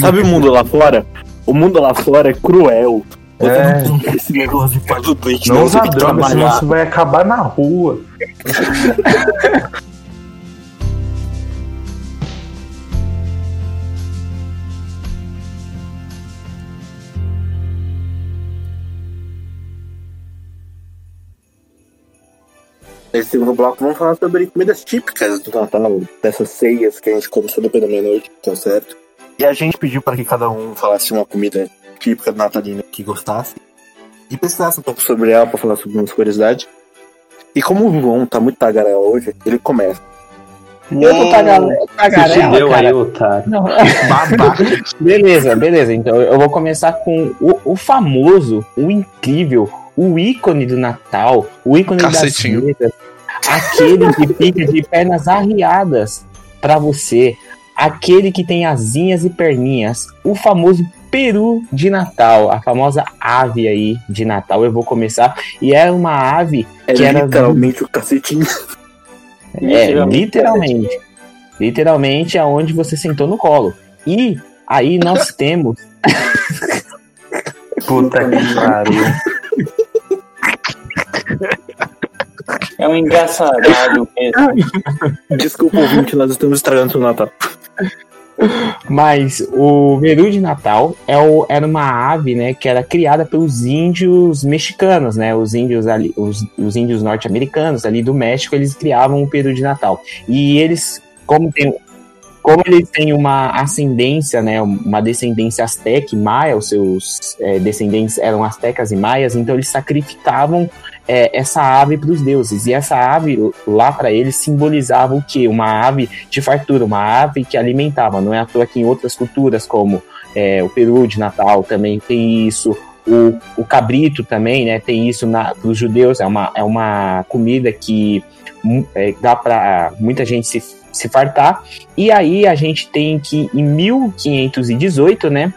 Sabe o mundo lá fora? O mundo lá fora é cruel. Você É. não esse negócio de faz o dente, Não usa droga, senão você vai acabar na rua. Nesse segundo bloco, vamos falar sobre comidas típicas do Natal, dessas ceias que a gente come só depois da meia-noite, tá certo? E a gente pediu para que cada um falasse uma comida típica do natalina que gostasse e pesquisasse um pouco sobre ela para falar sobre umas curiosidades. E como o João tá muito tagarela hoje, ele começa. Eu tô tagarela, Se tagarela, fudeu cara. aí, otário. Não, Babaca. Beleza, beleza. Então eu vou começar com o, o famoso, o incrível, o ícone do Natal, o ícone Cacetinho. das mesas, aquele que fica de pernas arriadas pra você, aquele que tem asinhas e perninhas, o famoso peru de Natal, a famosa ave aí de Natal. Eu vou começar e é uma ave É que era literalmente o cacetinho. é, literalmente. Literalmente aonde você sentou no colo. E aí nós temos Puta que pariu. É um engraçadado mesmo. Desculpa, ouvinte, nós estamos estragando seu Natal. Mas o peru de Natal é o- era uma ave, né, que era criada pelos índios mexicanos, né, os índios ali, os, os índios norte-americanos ali do México, eles criavam o peru de Natal. E eles, como tem, como eles têm uma ascendência, né, uma descendência asteca e maia, os seus é, descendentes eram astecas e maias, então eles sacrificavam é, essa ave para os deuses. E essa ave lá para eles simbolizava o quê? Uma ave de fartura, uma ave que alimentava. Não é à toa que em outras culturas, como é, o peru de Natal também tem isso. O, o cabrito também, né? Tem isso para os judeus. É uma, é uma comida que hum, é, dá para muita gente se, se fartar. E aí a gente tem que em 1518, né?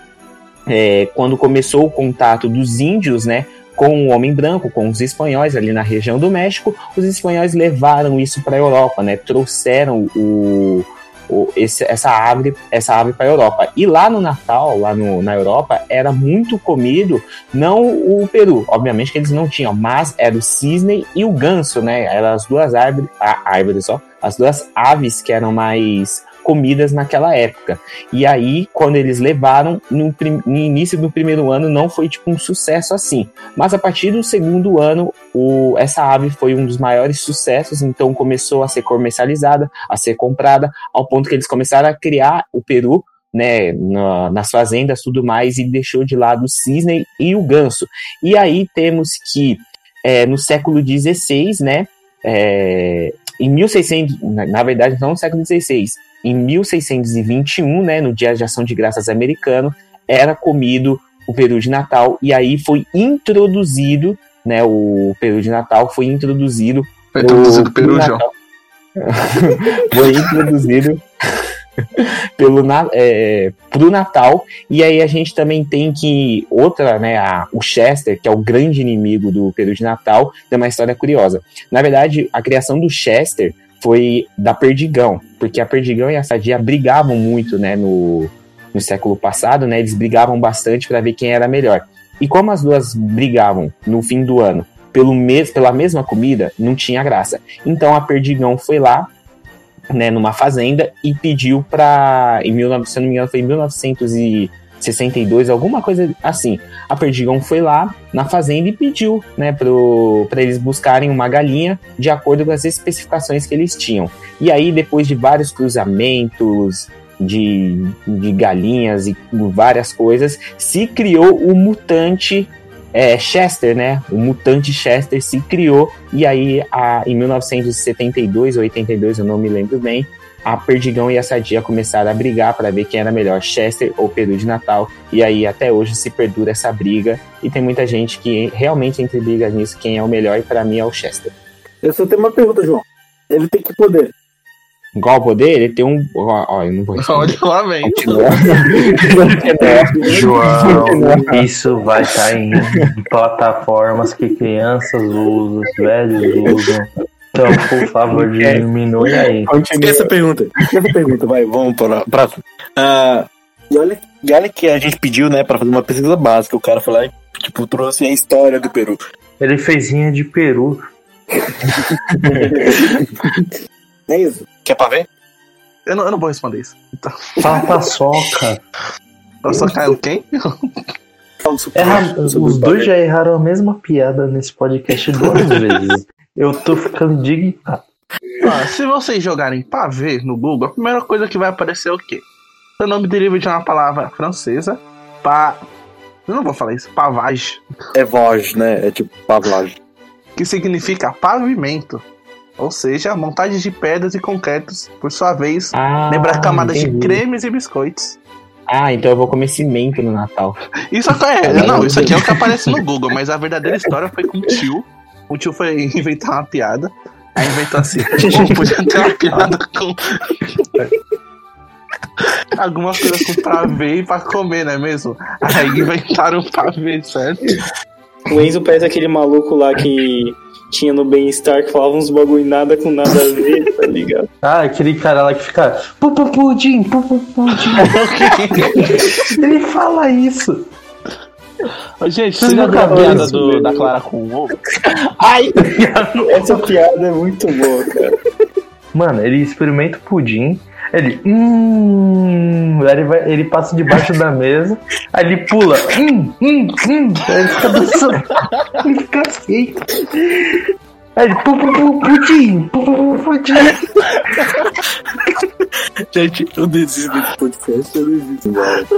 É, quando começou o contato dos índios, né? Com o homem branco, com os espanhóis ali na região do México, os espanhóis levaram isso para a Europa, né? Trouxeram o, o- esse- essa ave, essa ave para a Europa. E lá no Natal, lá no- na Europa, era muito comido, não o peru, obviamente que eles não tinham, mas era o cisne e o ganso, né? Eram as duas árvores, árvores só, as duas aves que eram mais comidas naquela época. E aí, quando eles levaram, no, no início do primeiro ano, não foi tipo um sucesso assim. Mas a partir do segundo ano, o, essa ave foi um dos maiores sucessos, então começou a ser comercializada, a ser comprada, ao ponto que eles começaram a criar o peru, né, na- nas fazendas, tudo mais, e deixou de lado o cisne e o ganso. E aí temos que, é, no século XVI, né, é, em 1600, na, na verdade não no século XVI, em 1621, né, no Dia de Ação de Graças americano, era comido o peru de Natal e aí foi introduzido, né, o peru de Natal foi introduzido Foi introduzido O- Peru, João. Natal. Foi introduzido pelo é, pro Natal. E aí a gente também tem que outra, né, a, o Chester, que é o grande inimigo do peru de Natal, tem uma história curiosa. Na verdade, a criação do Chester foi da Perdigão, porque a Perdigão e a Sadia brigavam muito, né, no, no século passado, né, eles brigavam bastante para ver quem era melhor. E como as duas brigavam no fim do ano pelo mes pela mesma comida, não tinha graça. Então a Perdigão foi lá, né, numa fazenda e pediu para, em 19, se não me engano, foi em 1962, alguma coisa assim. A Perdigão foi lá na fazenda e pediu, né, para eles buscarem uma galinha de acordo com as especificações que eles tinham. E aí, depois de vários cruzamentos de, de galinhas e várias coisas, se criou o mutante é, Chester, né? O mutante Chester se criou e aí a, em 1972 ou 82, eu não me lembro bem, a Perdigão e a Sadia começaram a brigar para ver quem era melhor, Chester ou Peru de Natal. E aí até hoje se perdura essa briga e tem muita gente que realmente entre briga nisso quem é o melhor e para mim é o Chester. Eu só tenho uma pergunta, João. Ele tem que poder. O poder? Ele tem um. Ó, ó, eu não vou responder. Olha lá, vem. João, isso vai estar em plataformas que crianças usam, velhos usam. Então, por favor, diminui aí. Esquece a pergunta. Esquece a pergunta, vai, vamos para a próxima. Ah, e olha, e olha que a gente pediu, né, pra fazer uma pesquisa básica. O cara foi lá e, tipo, trouxe a história do Peru. Ele fez rinha de peru. É isso. Quer pra ver? Eu não, eu não vou responder isso. Então, Fala paçoca. eu só caiu quem? Erra- os dois já erraram a mesma piada nesse podcast duas vezes. Eu tô ficando indignado. Ah, se vocês jogarem pavê no Google, a primeira coisa que vai aparecer é o quê? Seu nome deriva de uma palavra francesa, pa... Eu não vou falar isso, pavage, É voz, né? É tipo pavlagem. que significa pavimento. Ou seja, montagem de pedras e concretos, por sua vez, Ah, lembra camadas de entendi. cremes e biscoitos. Ah, então eu vou comer cimento no Natal. Isso aqui é, não, isso aqui é o que aparece no Google, mas a verdadeira história foi com o tio. O tio foi inventar uma piada. Aí inventou assim, podia ter uma piada com. Algumas coisas com pra ver e pra comer, não é mesmo? Aí inventaram pra ver, certo? O Enzo parece aquele maluco lá que tinha no Bem-Estar que falava uns bagulho nada com nada a ver, tá ligado? Ah, aquele cara lá que fica. Pupu pudim, pupu pudim. Ele fala isso. Ô, Gente, Vocês você já a viram piada do- da Clara com o ovo? Ai! Essa piada é muito boa, cara. Mano, ele experimenta o pudim. Ele. Hum. Aí ele, vai, ele passa debaixo da mesa. Aí ele pula. Hum, hum, hum. Aí ele fica dançando. Ele fica assim. Aí ele. Pu, pu, pu, pudim. Pu, pu, pu, pudim. Gente, eu desisto desse podcast, eu desisto.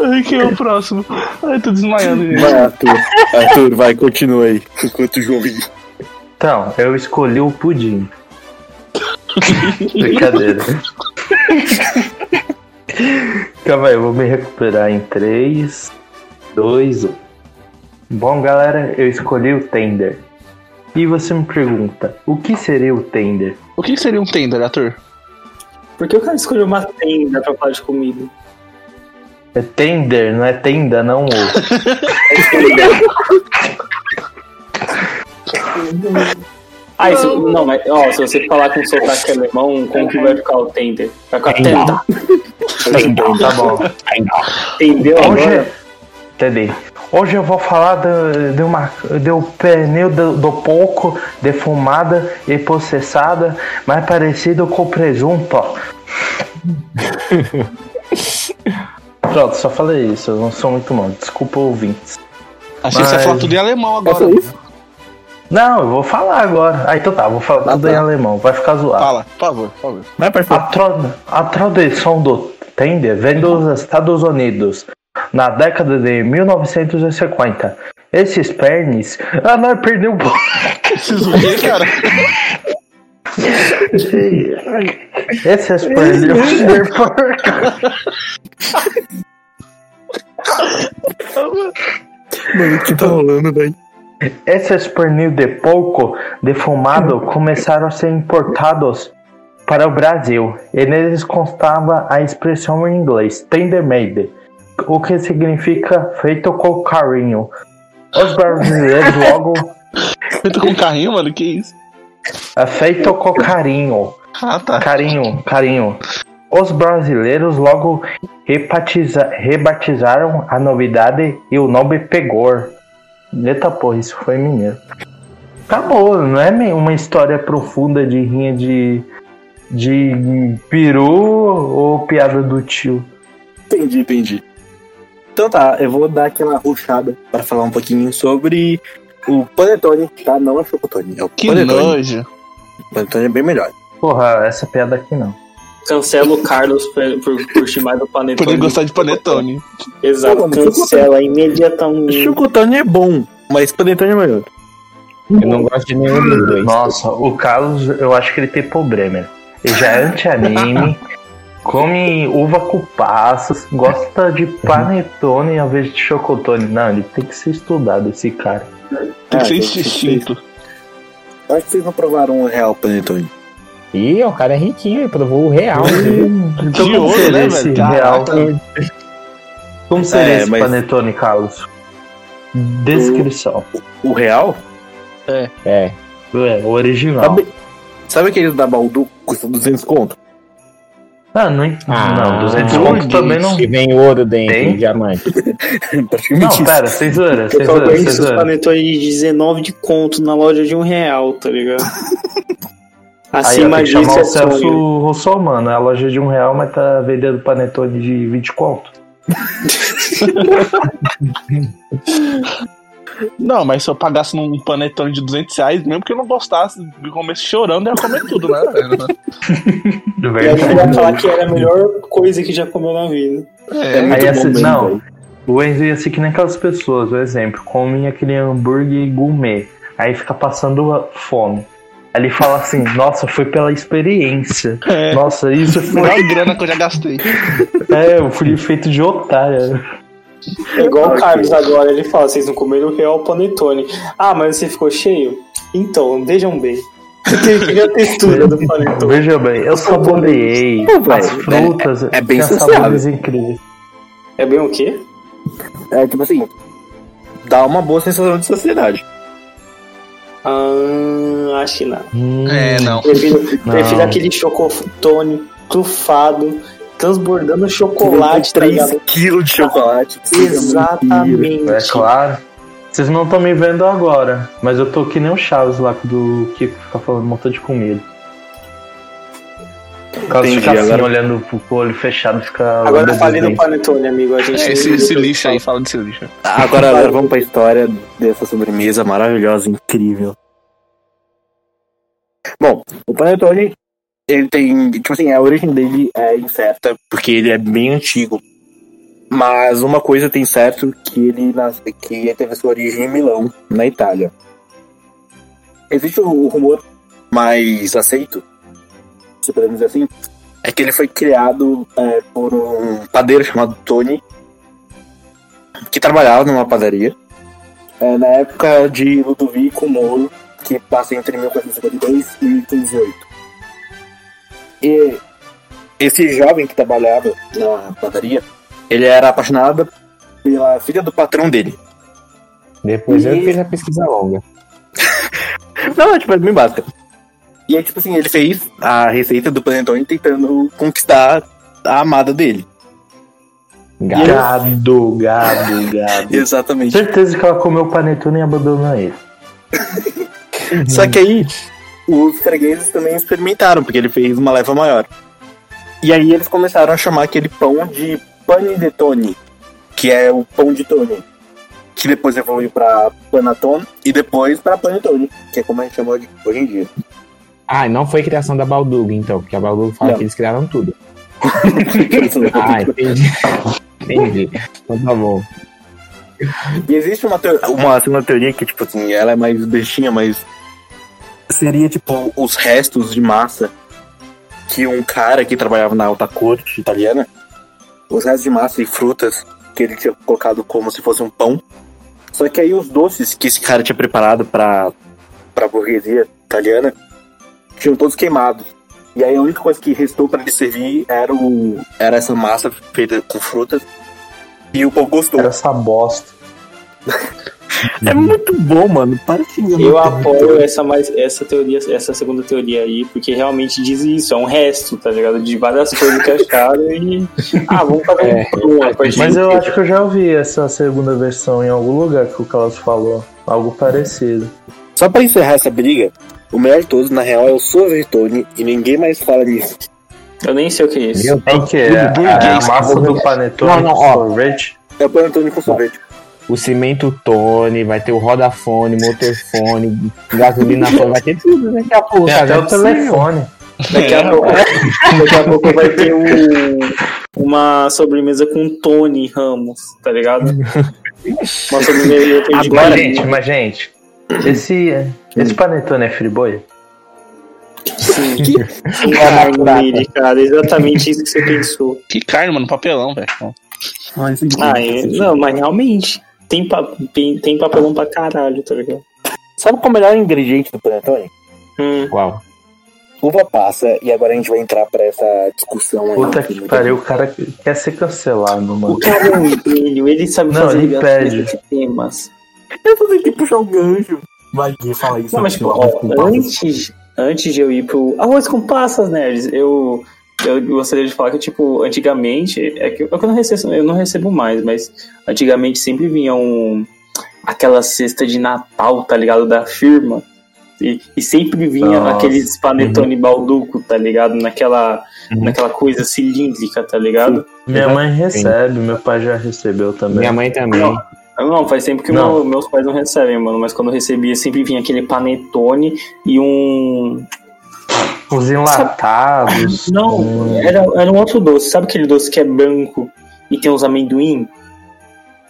Ai, quem é o próximo? Ai, tô desmaiando, gente. vai Arthur. Arthur, vai, continua aí. Enquanto o João. Então, eu escolhi o pudim. Brincadeira. Calma aí, eu vou me recuperar em 3, 2, 1. Bom, galera, eu escolhi o tender. E você me pergunta, o que seria o tender? O que seria um tender, ator? Por que o cara escolheu uma tenda pra falar de comida? É tender, não é tenda, não. ô. Ah, isso, não, mas ó, se você falar com sotaque alemão, como que vai ficar o tender? Vai ficar tenda. Tá bom. Entendeu agora? entendi. Hoje eu vou falar de, de uma de um pneu do, do porco defumada e processada, mais parecido com presunto. ó. Pronto, só falei isso, eu não sou muito bom. Desculpa ouvintes. Achei que você ia Mas- falar tudo em alemão É agora. Não, eu vou falar agora. Ah, então tá, vou falar Ah, tudo tá. em alemão, vai ficar zoado. Fala, por favor, por favor. Vai, A, parceiro. tro- a tradição do tender vem dos Estados Unidos, na década de 1950. Esses pernes. Ah, nós perdeu um pouco. Preciso ver, cara. Esses pernes. Mano, o que tá rolando, velho? Esses pernil de porco defumado começaram a ser importados para o Brasil e neles constava a expressão em inglês tender made, o que significa feito com carinho. Os brasileiros logo Feito com carrinho, mano, que isso? é feito com carinho. Ah, tá. Carinho, carinho. Os brasileiros logo rebatiza- rebatizaram a novidade e o nome pegou. Eita porra, isso foi mineiro. Acabou, não é uma história profunda de rinha de, de peru ou piada do tio. Entendi, entendi. Então tá, eu vou dar aquela ruchada para falar um pouquinho sobre o Panetone, tá? Não é Chocotone, é o Que Panetone. nojo. O Panetone é bem melhor. Porra, essa piada aqui não. Cancela o Carlos por, por curtir mais do Panetone. Por ele gostar de panetone. Exato, mas cancela imediatamente. Chocotone é bom, mas Panetone é melhor. Eu não gosto de nenhum dos dois. Nossa, o Carlos, eu acho que ele tem problema. Ele já é anti-anime, come uva com passas, gosta de panetone ao invés de chocotone. Não, ele tem que ser estudado, esse cara. Tem que ser Ah, instinto. Eu acho que vocês não provaram o real Panetone. Ih, o cara é riquinho, ele provou o real. Então De como ouro, seria né, esse velho? real? Como seria É, esse mas- panetone, Carlos? Descrição. O real? É. É, o original. Sabe, sabe aqueles da Baldu que custa 200 conto? Ah, não, Ah, não 200 putz, conto também não. Que vem ouro dentro, Tem? diamante. Praticamente Não, pera, sem zoeira, Eu sem só zoeira, sem conheço os zoeira. panetone de 19 de conto na loja de um real, tá ligado? Aí eu Acima tenho que chamar disso o Celso sonho. Russomano. É a loja de um real, mas tá vendendo panetone de 20 conto. Não, mas se eu pagasse num panetone de 200 reais, mesmo que eu não gostasse, de comer chorando, eu ia comer tudo, né? De E aí ele ia falar que era a melhor coisa que já comeu na vida. É É, Aí essa, não, o Enzo ia ser que nem aquelas pessoas, por exemplo, comem aquele hambúrguer gourmet, aí fica passando fome. Aí ele fala assim, nossa, foi pela experiência. É. Nossa, isso foi. Melhor grana que eu já gastei. É, eu fui feito de otário. É igual o Carlos agora, ele fala, vocês não comeram o real panetone. Ah, mas você ficou cheio? Então, vejam bem. Teve a textura do panetone. Veja bem, eu saboreei Pô, as frutas, é- é bem sabores incríveis. É bem o quê? É tipo assim, dá uma boa sensação de sociedade. Ah, acho que não. É, não. Prefiro, Não. prefiro aquele chocotone trufado, transbordando chocolate, tá 3 ligado? quilos de chocolate. Exatamente. É claro. Vocês não estão me vendo agora, mas eu tô que nem o Chaves lá do Kiko fica falando um montão de comida. O Carlos Entendi, fica assim, agora- olhando pro olho fechado, fica. Agora eu falei do panetone, amigo. A gente É, esse, esse lixo aí, fala desse lixo. Agora, agora vamos pra história dessa sobremesa maravilhosa, incrível. Bom, o Panetone, ele tem, tipo assim, a origem dele é incerta, porque ele é bem antigo. Mas uma coisa tem certo, que ele, nas- que ele teve sua origem em Milão, na Itália. Existe o rumor mais aceito, se podemos dizer assim, é que ele foi criado é, por um padeiro chamado Tony, que trabalhava numa padaria é, na época de Ludovico Moro, que passa entre 1452 e 1508. E esse jovem que trabalhava na padaria, ele era apaixonado pela filha do patrão dele. Depois eu E- fiz a pesquisa longa. Não, é tipo, é bem básica. E aí, tipo assim, ele fez a receita do panetone tentando conquistar a amada dele. Gado, gado, gado. Exatamente. Certeza que ela comeu o panetone e abandonou ele. Só que aí, os fregueses também experimentaram, porque ele fez uma leva maior. E aí eles começaram a chamar aquele pão de pane de Tony, que é o pão de Tony. Que depois evoluiu pra panatone e depois pra panetone, que é como a gente chama hoje em dia. Ah, não foi criação da Baldugo, então, porque a Baldugo fala Não. que eles criaram tudo. Ah, entendi. entendi. Então tá bom. E existe uma, teo- uma segunda teoria que, tipo assim, ela é mais bestinha, mas seria, tipo, os restos de massa que um cara que trabalhava na alta corte italiana, os restos de massa e frutas que ele tinha colocado como se fosse um pão, Só que aí os doces que esse cara tinha preparado pra, pra burguesia italiana tinham todos queimados. E aí a única coisa que restou pra ele servir era, o, era essa massa feita com frutas. E o povo gostou. Era essa bosta. É muito bom, mano. Para que Eu apoio essa, mais, essa teoria, essa segunda teoria aí, porque realmente diz isso, é um resto, tá ligado? De várias coisas que acharam e. Ah, vamos fazer É. um a partir Mas eu acho que eu já ouvi essa segunda versão em algum lugar que o Carlos falou. Algo parecido. Só pra encerrar essa briga, o melhor de todos, na real, é o sorvetone e ninguém mais fala nisso. Eu nem sei o que é isso. É o que? É, é a burguês, massa tudo- do panetone Não, não, com sorvete. É o panetone com sorvete. O cimento Tone, vai ter o rodafone, motorfone, gasolina fone, vai ter tudo né? daqui a pouco. É, cara, Até o é possível. telefone. Daqui a pouco, daqui a pouco vai ter um, uma sobremesa com Tony Ramos, tá ligado? Uma sobremesa de Mas, gente, mas, gente, esse, esse panetone é friboi? Sim. Tem carne cara. Exatamente isso que você pensou. Que carne, mano, papelão, velho. Ah, é- não, mas realmente. Tem, pa- tem, tem papelão pra caralho, tá ligado? Sabe qual é o melhor ingrediente do panetone? Hum. Qual? Uva passa, e agora a gente vai entrar pra essa discussão aí. Puta que pariu, o cara quer ser cancelado, O mano. cara é um gênio, ele sabe Não, fazer ele pede. de temas. Eu tô tentando puxar o gancho. Vai, fala isso. Não, mas tipo, ó, antes, antes de eu ir pro arroz com passas, nerds, eu, eu gostaria de falar que, tipo, antigamente, é que eu, eu não recebo, eu não recebo mais, mas antigamente sempre vinha um, aquela cesta de Natal, tá ligado, da firma. E, e sempre vinha Nossa. aqueles panetone balduco, tá ligado? Naquela, Uhum. naquela coisa cilíndrica, tá ligado? Minha mãe recebe, meu pai já recebeu também. Minha mãe também. Não. Não, faz tempo que Não. meu- meus pais não recebem, mano. Mas quando eu recebia, sempre vinha aquele panetone e um. Os enlatados. Não, Hum. era, era um outro doce. Sabe aquele doce que é branco e tem uns amendoim?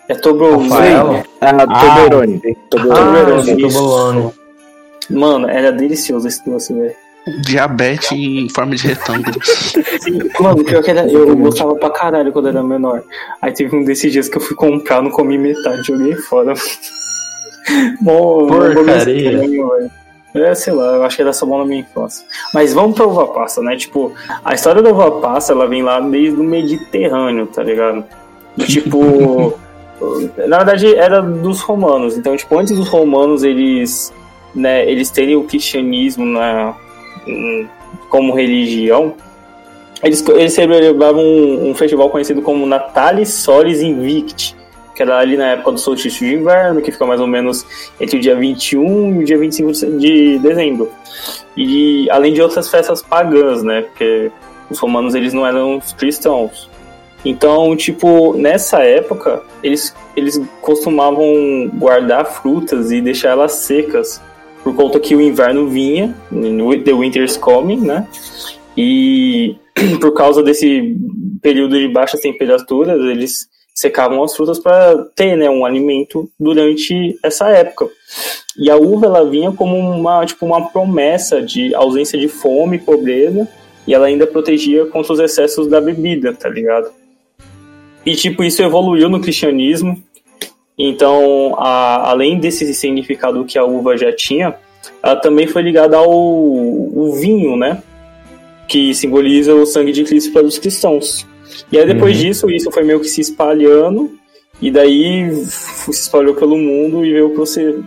É Toblerone. Rafaelo? Ah, Toblerone. Ah, Toblerone. Mano, era delicioso esse doce, velho. Diabetes em forma de retângulo. Mano, pior que era, eu gostava pra caralho quando era menor. Aí teve um desses dias que eu fui comprar, não comi metade, joguei fora. Mó, bagulho Porcaria. estranho. É, sei lá, eu acho que era só bom na minha infância. Mas vamos pra uva passa, né? Tipo, a história da uva passa, ela vem lá desde o Mediterrâneo, tá ligado? Do tipo. na verdade, era dos romanos. Então, tipo, antes dos romanos, eles. Né, eles terem o cristianismo na, como religião, eles, eles celebravam um, um festival conhecido como Natalis Solis Invicti, que era ali na época do solstício de inverno, que fica mais ou menos entre o dia 21 e o dia 25 de dezembro. E além de outras festas pagãs, né? Porque os romanos eles não eram cristãos. Então, tipo, nessa época, eles, eles costumavam guardar frutas e deixar elas secas, por conta que o inverno vinha, the winter's coming, né? E por causa desse período de baixas temperaturas, eles secavam as frutas para ter né, um alimento durante essa época. E a uva ela vinha como uma, tipo, uma promessa de ausência de fome e pobreza, e ela ainda protegia contra os excessos da bebida, tá ligado? E tipo, isso evoluiu no cristianismo. Então, a, além desse significado que a uva já tinha, ela também foi ligada ao, ao vinho, né? Que simboliza o sangue de Cristo para os cristãos. E aí depois disso, isso foi meio que se espalhando, e daí se espalhou pelo mundo e veio pro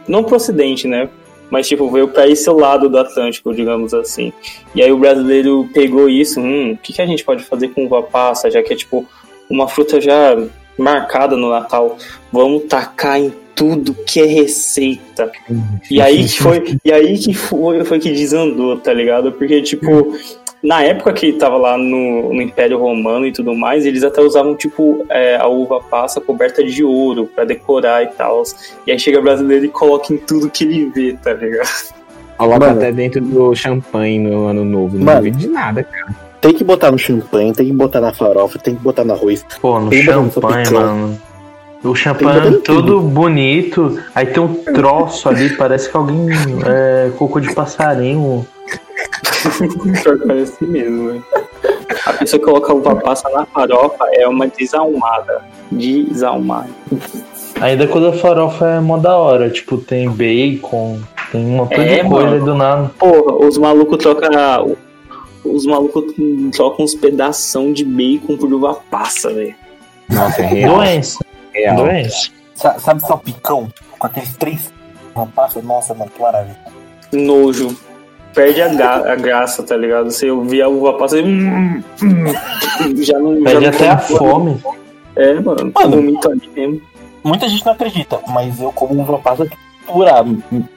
não pro ocidente, né? Mas tipo, veio para esse lado do Atlântico, digamos assim. E aí o brasileiro pegou isso, hum, o que, que a gente pode fazer com uva passa, já que é tipo uma fruta já marcada no Natal. Vamos tacar em tudo que é receita. E aí que foi, e aí que foi, foi que desandou, tá ligado? Porque, tipo, na época que tava lá no, no Império Romano e tudo mais, eles até usavam, tipo, é, a uva passa coberta de ouro pra decorar e tal. E aí chega brasileiro e coloca em tudo que ele vê, tá ligado? Coloca até dentro do champanhe no ano novo. Não Mano. duvido de nada, cara. Tem que botar no champanhe, tem que botar na farofa, tem que botar no arroz. Pô, no Tem champanhe, botão mano. O champanhe é todo bonito, aí tem um troço ali, parece que alguém é, cocô de passarinho. Pior que parece mesmo, velho. A pessoa que coloca uva passa na farofa é uma desalmada. Desalmada. Ainda quando a farofa é mó da hora, tipo, tem bacon, tem uma É, de coisa mano. do nada. Porra, os malucos trocam. Os malucos trocam uns pedação de bacon por uva passa, velho. Nossa, é real. Doença, real. doença. Sa- Sabe salpicão? Com aqueles três rapazes? Nossa, mano, que maravilha. Nojo. Perde a, ga- a graça, tá ligado? Você ouvir a uva passa. hum, hum, já não. já Perde não até a tem- fome. É, mano. Mano. Vomito ali mesmo. Muita gente não acredita, mas eu como uva passa pura,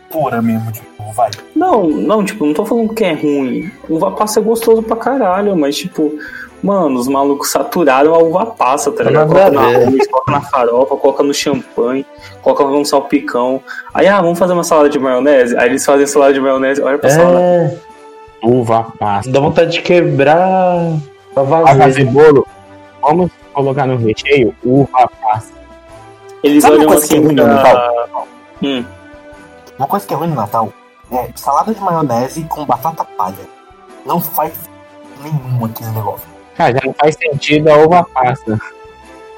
pura mesmo, tipo, vai. Não, não, tipo, não tô falando que é ruim. Uva passa é gostoso pra caralho, mas, tipo, mano, os malucos saturaram a uva passa, tá ligado? Coloca na arroz, coloca na farofa, coloca no champanhe, coloca um salpicão. Aí, ah, vamos fazer uma salada de maionese? Aí eles fazem salada de maionese, olha pra salada. É, Uva passa. dá vontade de quebrar pra Pra vazar. fazer bolo, vamos colocar no recheio uva passa. Eles Sabe olham é assim ruim no pra... Hum, Uma coisa que é ruim no Natal é salada de maionese com batata palha. Não faz nenhum aquele negócio. Cara, já não faz sentido a uva passa.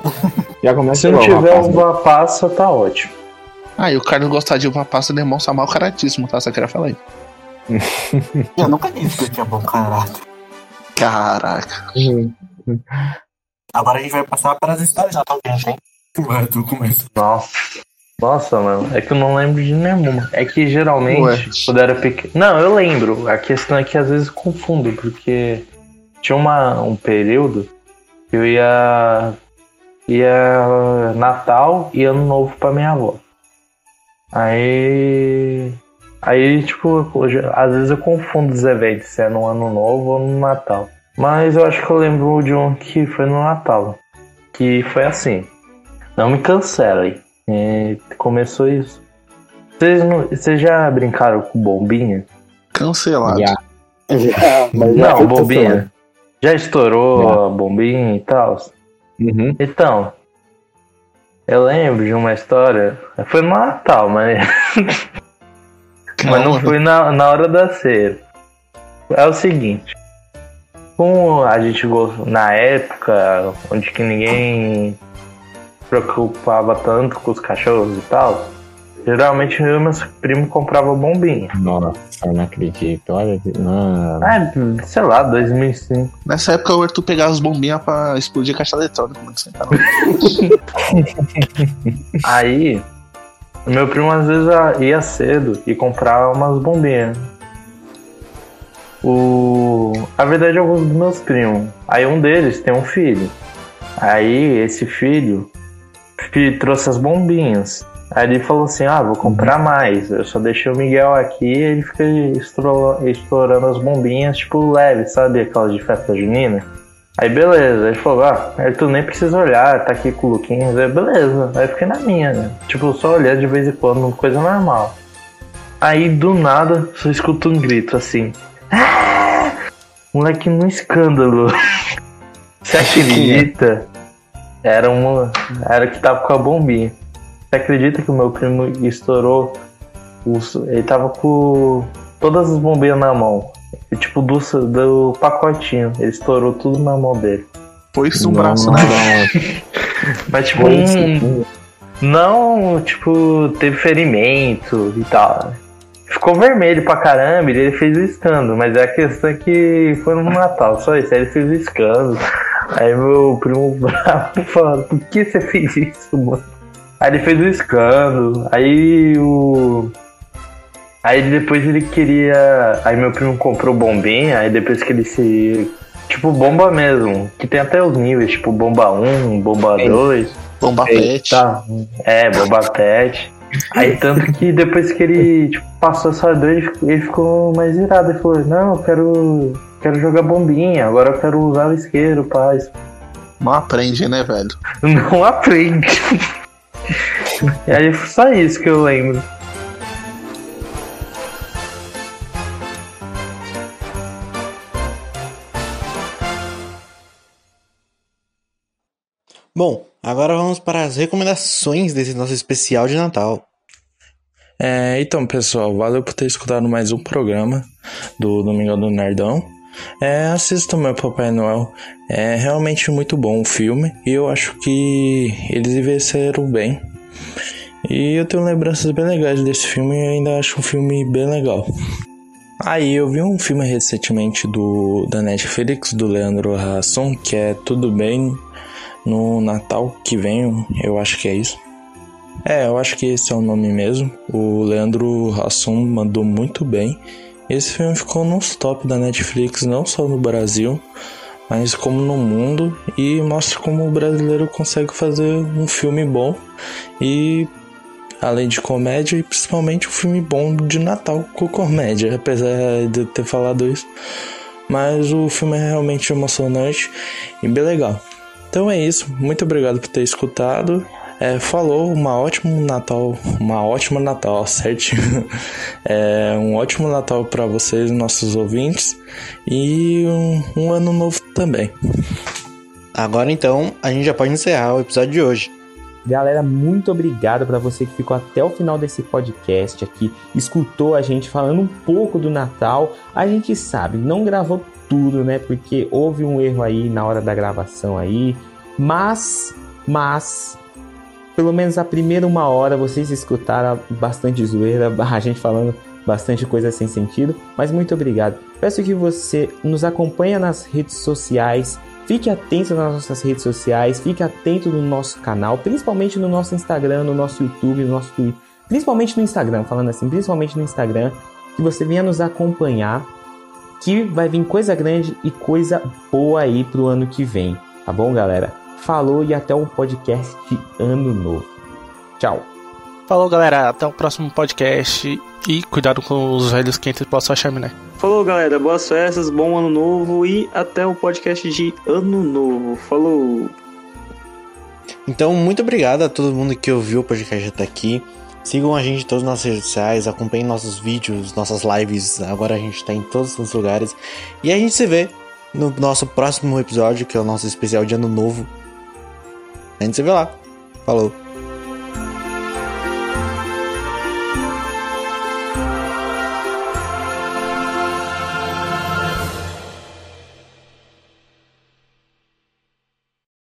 Já começa Se não tiver passa. uva passa, tá ótimo. Ah, e o Carlos gostar de uva passa demonstra mal caratismo, tá? Só queria falar isso. Eu nunca disse que eu tinha bom caráter. Caraca. Agora a gente vai passar para as histórias de Natal que a gente tem. Ué, tu começa. Nossa. Nossa, mano, é que eu não lembro de nenhuma. É que geralmente, Ué. quando eu era pequeno. Não, eu lembro. A questão é que às vezes confundo, porque tinha uma, um período que eu ia. ia Natal e Ano Novo pra minha avó. Aí. Aí, tipo, hoje, às vezes eu confundo os eventos, se é no Ano Novo ou no Natal. Mas eu acho que eu lembro de um que foi no Natal. Que foi assim. Não me cancelem. Começou isso. Vocês, não- vocês já brincaram com bombinha? Cancelado. Já. Já, mas já Não, bombinha. Já estourou Já. a bombinha e tal? Uhum. Então, eu lembro de uma história. Foi no Natal, mas, mas não foi na, na hora da ceia. É o seguinte. Como a gente gostou na época, onde que ninguém preocupava tanto com os cachorros e tal, geralmente eu e meus primos compravam bombinha. Nossa, eu não acredito. Olha, mano. Ah, sei lá, 2005. Nessa época o Arthur pegava as bombinhas pra explodir caixa eletrônica. Tá louco. Aí, meu primo às vezes ah, ia cedo e comprava umas bombinhas. O... A verdade é alguns dos meus primos. Aí um deles tem um filho. Aí esse filho fi- trouxe as bombinhas. Aí ele falou assim, ah, vou comprar mais. Eu só deixei o Miguel aqui e ele fica estourando, as bombinhas, tipo, leve, sabe? Aquelas de festa junina. Aí beleza, ele falou, ah, Arthur nem precisa olhar, tá aqui com o Luquinhas, aí beleza, aí fiquei na minha, né? Tipo, só olhar de vez em quando, coisa normal. Aí do nada, só escuto um grito assim. "Ah!" Moleque num escândalo. Você acredita? Era uma. Era que tava com a bombinha. Você acredita que o meu primo estourou? os- ele tava com todas as bombinhas na mão. E, tipo, do, do pacotinho. Ele estourou tudo na mão dele. Foi isso um braço, né? velho? Mas tipo, um- não, tipo, teve ferimento e tal. Ficou vermelho pra caramba e ele fez o escândalo, mas a questão é que foi no Natal, só isso. Aí ele fez o escândalo. Aí meu primo bravo falando, por que você fez isso, mano? Aí ele fez o escândalo, aí o. Aí depois ele queria. Aí meu primo comprou bombinha, aí depois que ele se. Tipo, bomba mesmo. Que tem até os níveis, tipo bomba 1, bomba Sim. 2. Bomba pet. Tá. É, bomba pet. Aí tanto que depois que ele tipo, passou essa dor, ele ficou, ele ficou mais irado. Ele falou, não, eu quero. Quero jogar bombinha, agora eu quero usar o isqueiro, paz. Não aprende, né, velho? Não aprende. E aí foi só isso que eu lembro. Bom, agora vamos para as recomendações desse nosso especial de Natal. É, então, pessoal, valeu por ter escutado mais um programa do Domingão do Nerdão. É, assistam meu Papai Noel. É realmente muito bom o filme e eu acho que eles envelheceram bem. E eu tenho lembranças bem legais desse filme e ainda acho um filme bem legal. Aí eu vi um filme recentemente do da Netflix do Leandro Hassum que é Tudo Bem no Natal que vem, eu acho que é isso. É, eu acho que esse é o nome mesmo. O Leandro Hassum mandou muito bem. Esse filme ficou nos top da Netflix, não só no Brasil, mas como no mundo, e mostra como o brasileiro consegue fazer um filme bom e além de comédia e principalmente um filme bom de Natal com comédia, apesar de eu ter falado isso. Mas o filme é realmente emocionante e bem legal. Então é isso, muito obrigado por ter escutado. É, falou, uma ótimo Natal, uma ótima Natal, certinho. É, um ótimo Natal para vocês, nossos ouvintes, e um, um ano novo também. Agora então, a gente já pode encerrar o episódio de hoje. Galera, muito obrigado para você que ficou até o final desse podcast aqui, escutou a gente falando um pouco do Natal. A gente sabe, não gravou tudo, né? Porque houve um erro aí na hora da gravação aí, mas mas pelo menos a primeira uma hora vocês escutaram bastante zoeira, a gente falando bastante coisa sem sentido, mas muito obrigado. Peço que você nos acompanhe nas redes sociais, fique atento nas nossas redes sociais, fique atento no nosso canal, principalmente no nosso Instagram, no nosso YouTube, no nosso Twitter, principalmente no Instagram, falando assim, principalmente no Instagram, que você venha nos acompanhar, que vai vir coisa grande e coisa boa aí pro ano que vem, tá bom, galera? Falou e até o podcast de Ano Novo. Tchau. Falou, galera. Até o próximo podcast. E cuidado com os velhos quentes pra sua chaminé. Falou, galera. Boas festas, bom ano novo e até o podcast de Ano Novo. Falou. Então, muito obrigado a todo mundo que ouviu o podcast até aqui. Sigam a gente em todas as nossas redes sociais, acompanhem nossos vídeos, nossas lives. Agora a gente tá em todos os lugares. E a gente se vê no nosso próximo episódio, que é o nosso especial de Ano Novo. A gente se vê lá. Falou.